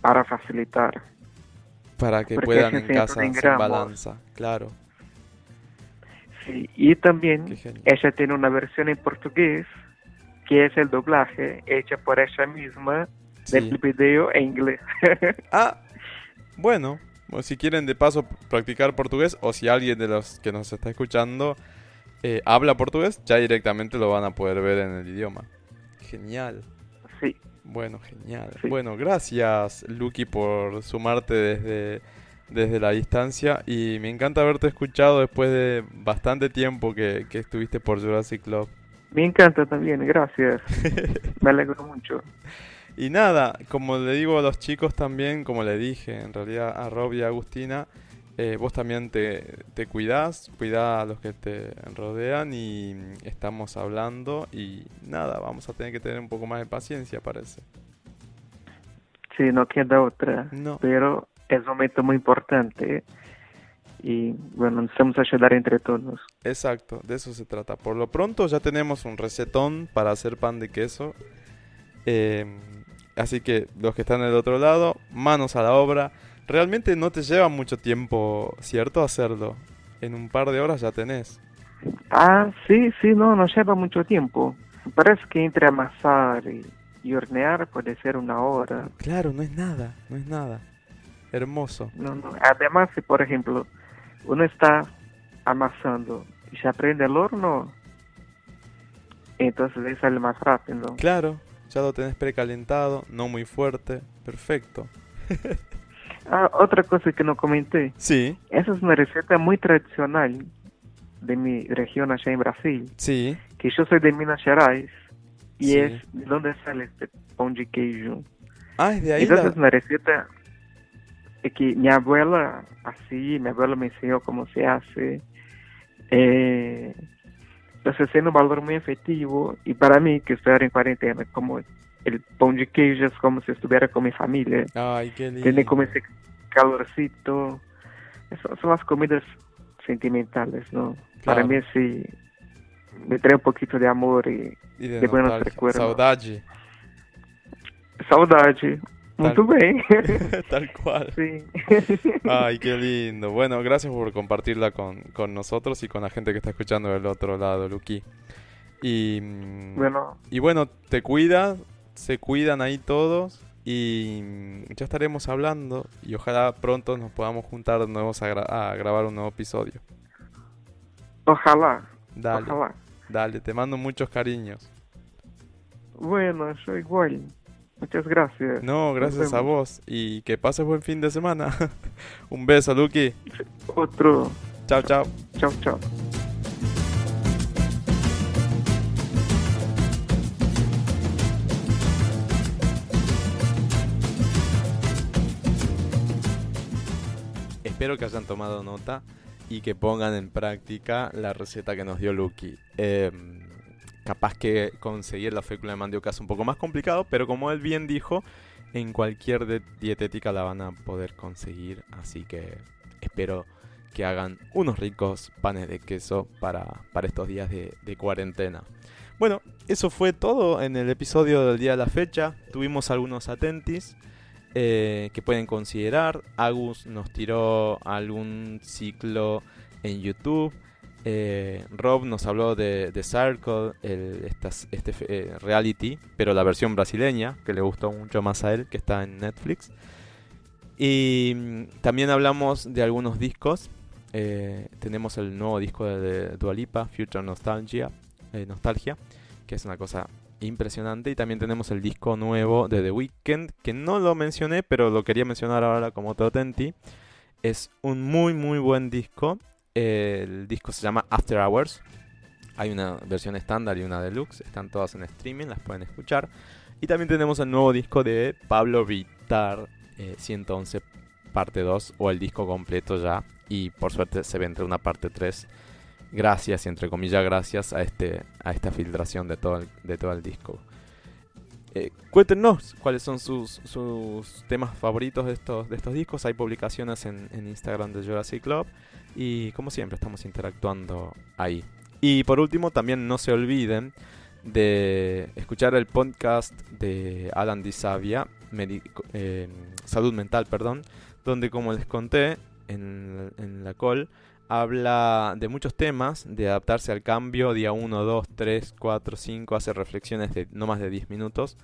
para facilitar. Para que Porque puedan en casa en balanza, claro. Sí, y también ella tiene una versión en portugués, que es el doblaje hecha por ella misma Sí. del video en inglés. Ah, bueno, si quieren de paso practicar portugués o si alguien de los que nos está escuchando eh, habla portugués, ya directamente lo van a poder ver en el idioma. Genial. sí. Bueno, genial. Sí. Bueno, gracias Lucky por sumarte desde, desde la distancia y me encanta haberte escuchado después de bastante tiempo que, que estuviste por Jurassic Club. Me encanta también, gracias. Me alegro mucho. Y nada, como le digo a los chicos también, como le dije en realidad a Rob y a Agustina, eh, vos también te, te cuidás, cuidá a los que te rodean y estamos hablando y nada, vamos a tener que tener un poco más de paciencia parece. Sí, no queda otra. No. Pero es un momento muy importante. Y bueno, necesitamos ayudar entre todos. Exacto, de eso se trata. Por lo pronto ya tenemos un recetón para hacer pan de queso. Eh, así que los que están del otro lado, manos a la obra. Realmente no te lleva mucho tiempo, ¿cierto? Hacerlo. En un par de horas ya tenés. Ah, sí, sí, no, no lleva mucho tiempo. Parece que entre amasar y, y hornear puede ser una hora. Claro, no es nada, no es nada. Hermoso. No, no. Además, si por ejemplo uno está amasando y se prende el horno, entonces ahí sale más rápido. Claro, ya lo tenés precalentado, no muy fuerte. Perfecto. Ah, otra cosa que no comenté. Sí, Esa es una receta muy tradicional de mi región allá en Brasil. sí. Que yo soy de Minas Gerais y Sí. es de donde sale este pão de queijo. Ah, es de ahí Entonces la... es una receta que mi abuela así, mi abuela me enseñó cómo se hace. Eh, entonces tiene un valor muy efectivo y para mí que estoy ahora en cuarentena, como el pão de queijo es como si estuviera con mi familia. Ay, qué lindo. Tiene como ese calorcito. Esas son las comidas sentimentales, ¿no? Para Claro. mí sí me trae un poquito de amor y Y de de buenos recuerdos. Saudade. saudade. Bem. Tal cual. sí. Ay, qué lindo. Bueno, gracias por compartirla con, con nosotros y con la gente que está escuchando del otro lado, Luqui. Y, mm, bueno, y bueno, te cuidas, se cuidan ahí todos Y mm, ya estaremos hablando y ojalá pronto nos podamos juntar de nuevo a, a grabar un nuevo episodio. Ojalá. Dale, Ojalá. dale, te mando muchos cariños. Bueno, yo igual. Muchas gracias. No, gracias a vos y que pases buen fin de semana. un beso, Lucky. Otro. Chao, chao. Chao, chao. Espero que hayan tomado nota y que pongan en práctica la receta que nos dio Lucky. Em, capaz que conseguir la fécula de mandioca es un poco más complicado, pero como él bien dijo, en cualquier dietética la van a poder conseguir. Así que espero que hagan unos ricos panes de queso para, para estos días de, de cuarentena. Bueno, eso fue todo en el episodio del día de la fecha. Tuvimos algunos atentis eh, que pueden considerar. Agus nos tiró algún ciclo en YouTube. Eh, Rob nos habló de, de Circle, estas- este eh, reality, pero la versión brasileña, que le gustó mucho más a él, que está en Netflix. Y mm, también hablamos de algunos discos. Eh, tenemos el nuevo disco de, de Dua Lipa, Future Nostalgia, Nostalgia, que es una cosa impresionante. Y también tenemos el disco nuevo de The Weeknd, que no lo mencioné, pero lo quería mencionar ahora como Totenti. Es un muy, muy buen disco. El disco se llama After Hours. Hay una versión estándar y una deluxe. Están todas en streaming, las pueden escuchar. Y también tenemos el nuevo disco de Pablo Vittar, eh, 111 parte 2, o el disco completo ya. Y por suerte se ve entre una parte 3 gracias y entre comillas gracias a este a esta filtración de todo el, de todo el disco. Eh, cuéntenos cuáles son sus, temas favoritos de estos, de estos discos. Hay publicaciones en Instagram de Jurassic Club. Y como siempre estamos interactuando ahí. Y por último también no se olviden de escuchar el podcast de Alan Di Medico- eh, Salud Mental, perdón, donde como les conté en, la call, habla de muchos temas, de adaptarse al cambio, día 1, 2, 3, 4, 5, hace reflexiones de no más de 10 minutos.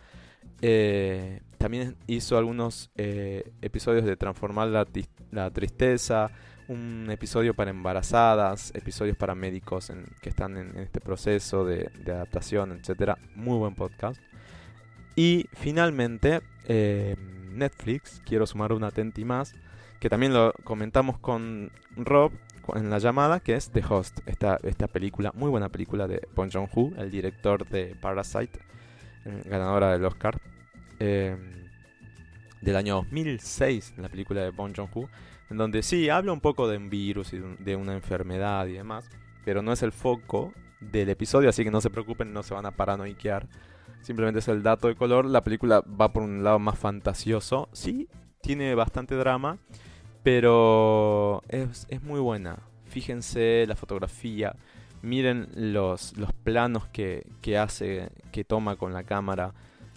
Eh, también hizo algunos eh, episodios de transformar la tristeza, un episodio para embarazadas, episodios para médicos en- que están en, este proceso de, adaptación, etcétera. Muy buen podcast. Y finalmente, eh, Netflix, quiero sumar una atenti más, que también lo comentamos con Rob en la llamada, que es The Host, esta, esta película, muy buena película de Bong Joon-ho, el director de Parasite, eh, ganadora del Oscar, eh, del año 2006, la película de Bong Joon-ho, en donde sí, habla un poco de un virus y de, un- de una enfermedad y demás, pero no es el foco del episodio, así que no se preocupen, no se van a paranoiquear. Simplemente es el dato de color. La película va por un lado más fantasioso. Sí, tiene bastante drama, pero es, es muy buena. Fíjense la fotografía, miren los, los planos que, que hace, que toma con la cámara,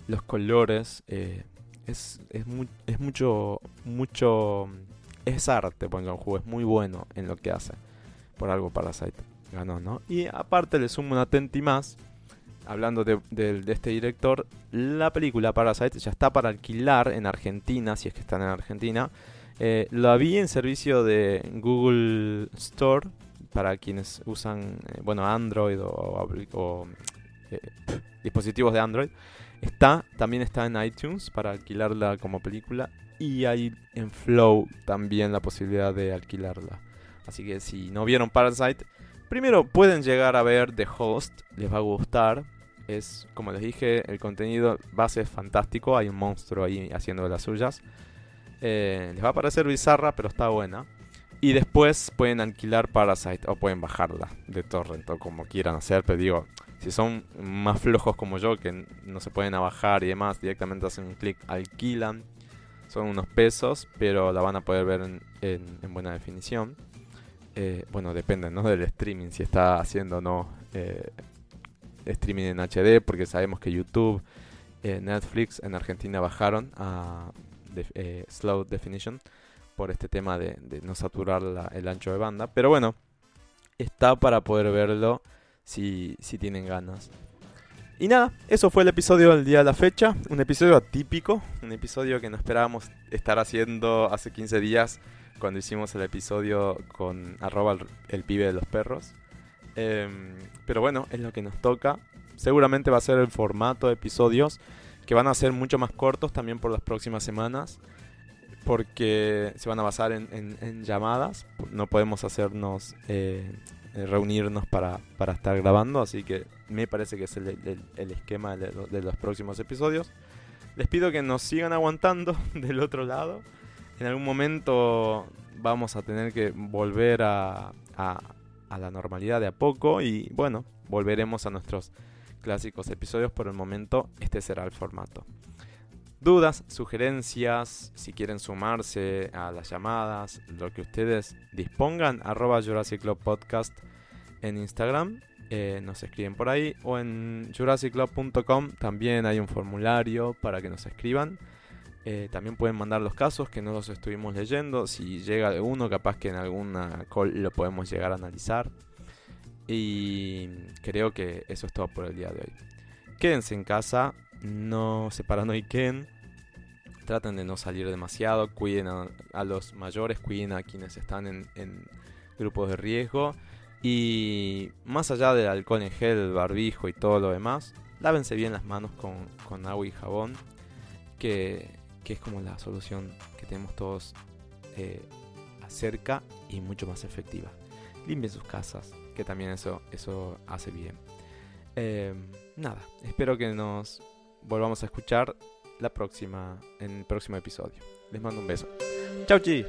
los colores. eh, es, es, mu- es mucho, mucho, es arte, Bong Joon-ho, es muy bueno en lo que hace. Por algo Parasite ganó, ¿no? Y aparte le sumo una tenti más, hablando de, este director, la película Parasite ya está para alquilar en Argentina, si es que están en Argentina. Eh, la vi en servicio de Google Store para quienes usan, eh, bueno, Android o, eh, dispositivos de Android. Está, también está en iTunes para alquilarla como película. Y hay en Flow también la posibilidad de alquilarla. Así que si no vieron Parasite, primero pueden llegar a ver The Host, les va a gustar. Es, como les dije, el contenido base es fantástico. Hay un monstruo ahí haciendo las suyas. Eh, les va a parecer bizarra, pero está buena. Y después pueden alquilar Parasite o pueden bajarla de torrent o como quieran hacer. Pero digo, si son más flojos como yo, que no se pueden bajar y demás, directamente hacen un clic, alquilan. Son unos pesos, pero la van a poder ver en, en- en buena definición. Eh, bueno, depende ¿no? del streaming, si está haciendo o no eh, streaming en HD, porque sabemos que YouTube, eh, Netflix en Argentina bajaron a Slow Definition por este tema de, no saturar el ancho de banda. Pero bueno, está para poder verlo si, si tienen ganas. Y nada, eso fue el episodio del día de la fecha. Un episodio atípico, un episodio que no esperábamos estar haciendo hace 15 días cuando hicimos el episodio con arroba el, pibe de los perros. Em, pero bueno, es lo que nos toca. Seguramente va a ser el formato de episodios que van a ser mucho más cortos también por las próximas semanas. Porque se van a basar en, llamadas. No podemos hacernos eh, reunirnos para, para, estar grabando, así que me parece que es el, el, esquema de, los próximos episodios. Les pido que nos sigan aguantando del otro lado. En algún momento vamos a tener que volver a, a, a la normalidad de a poco y bueno, volveremos a nuestros clásicos episodios. Por el momento este será el formato dudas, sugerencias, si quieren sumarse a las llamadas, lo que ustedes dispongan, arroba Jurassic Club Podcast en Instagram, eh, nos escriben por ahí, o en jurassicclub.com también hay un formulario para que nos escriban. Eh, también pueden mandar los casos que no los estuvimos leyendo. Si llega de uno, capaz que en alguna call lo podemos llegar a analizar. Y creo que eso es todo por el día de hoy. Quédense en casa, no se paranoiquen, traten de no salir demasiado, cuiden a, los mayores, cuiden a quienes están en, grupos de riesgo y más allá del alcohol en gel, el barbijo y todo lo demás, lávense bien las manos con, agua y jabón, que, es como la solución que tenemos todos eh, cerca y mucho más efectiva. Limpien sus casas, que también eso, eso hace bien. Eh, nada, espero que nos volvamos a escuchar la próxima, en el próximo episodio. Les mando un beso. Chau, chi.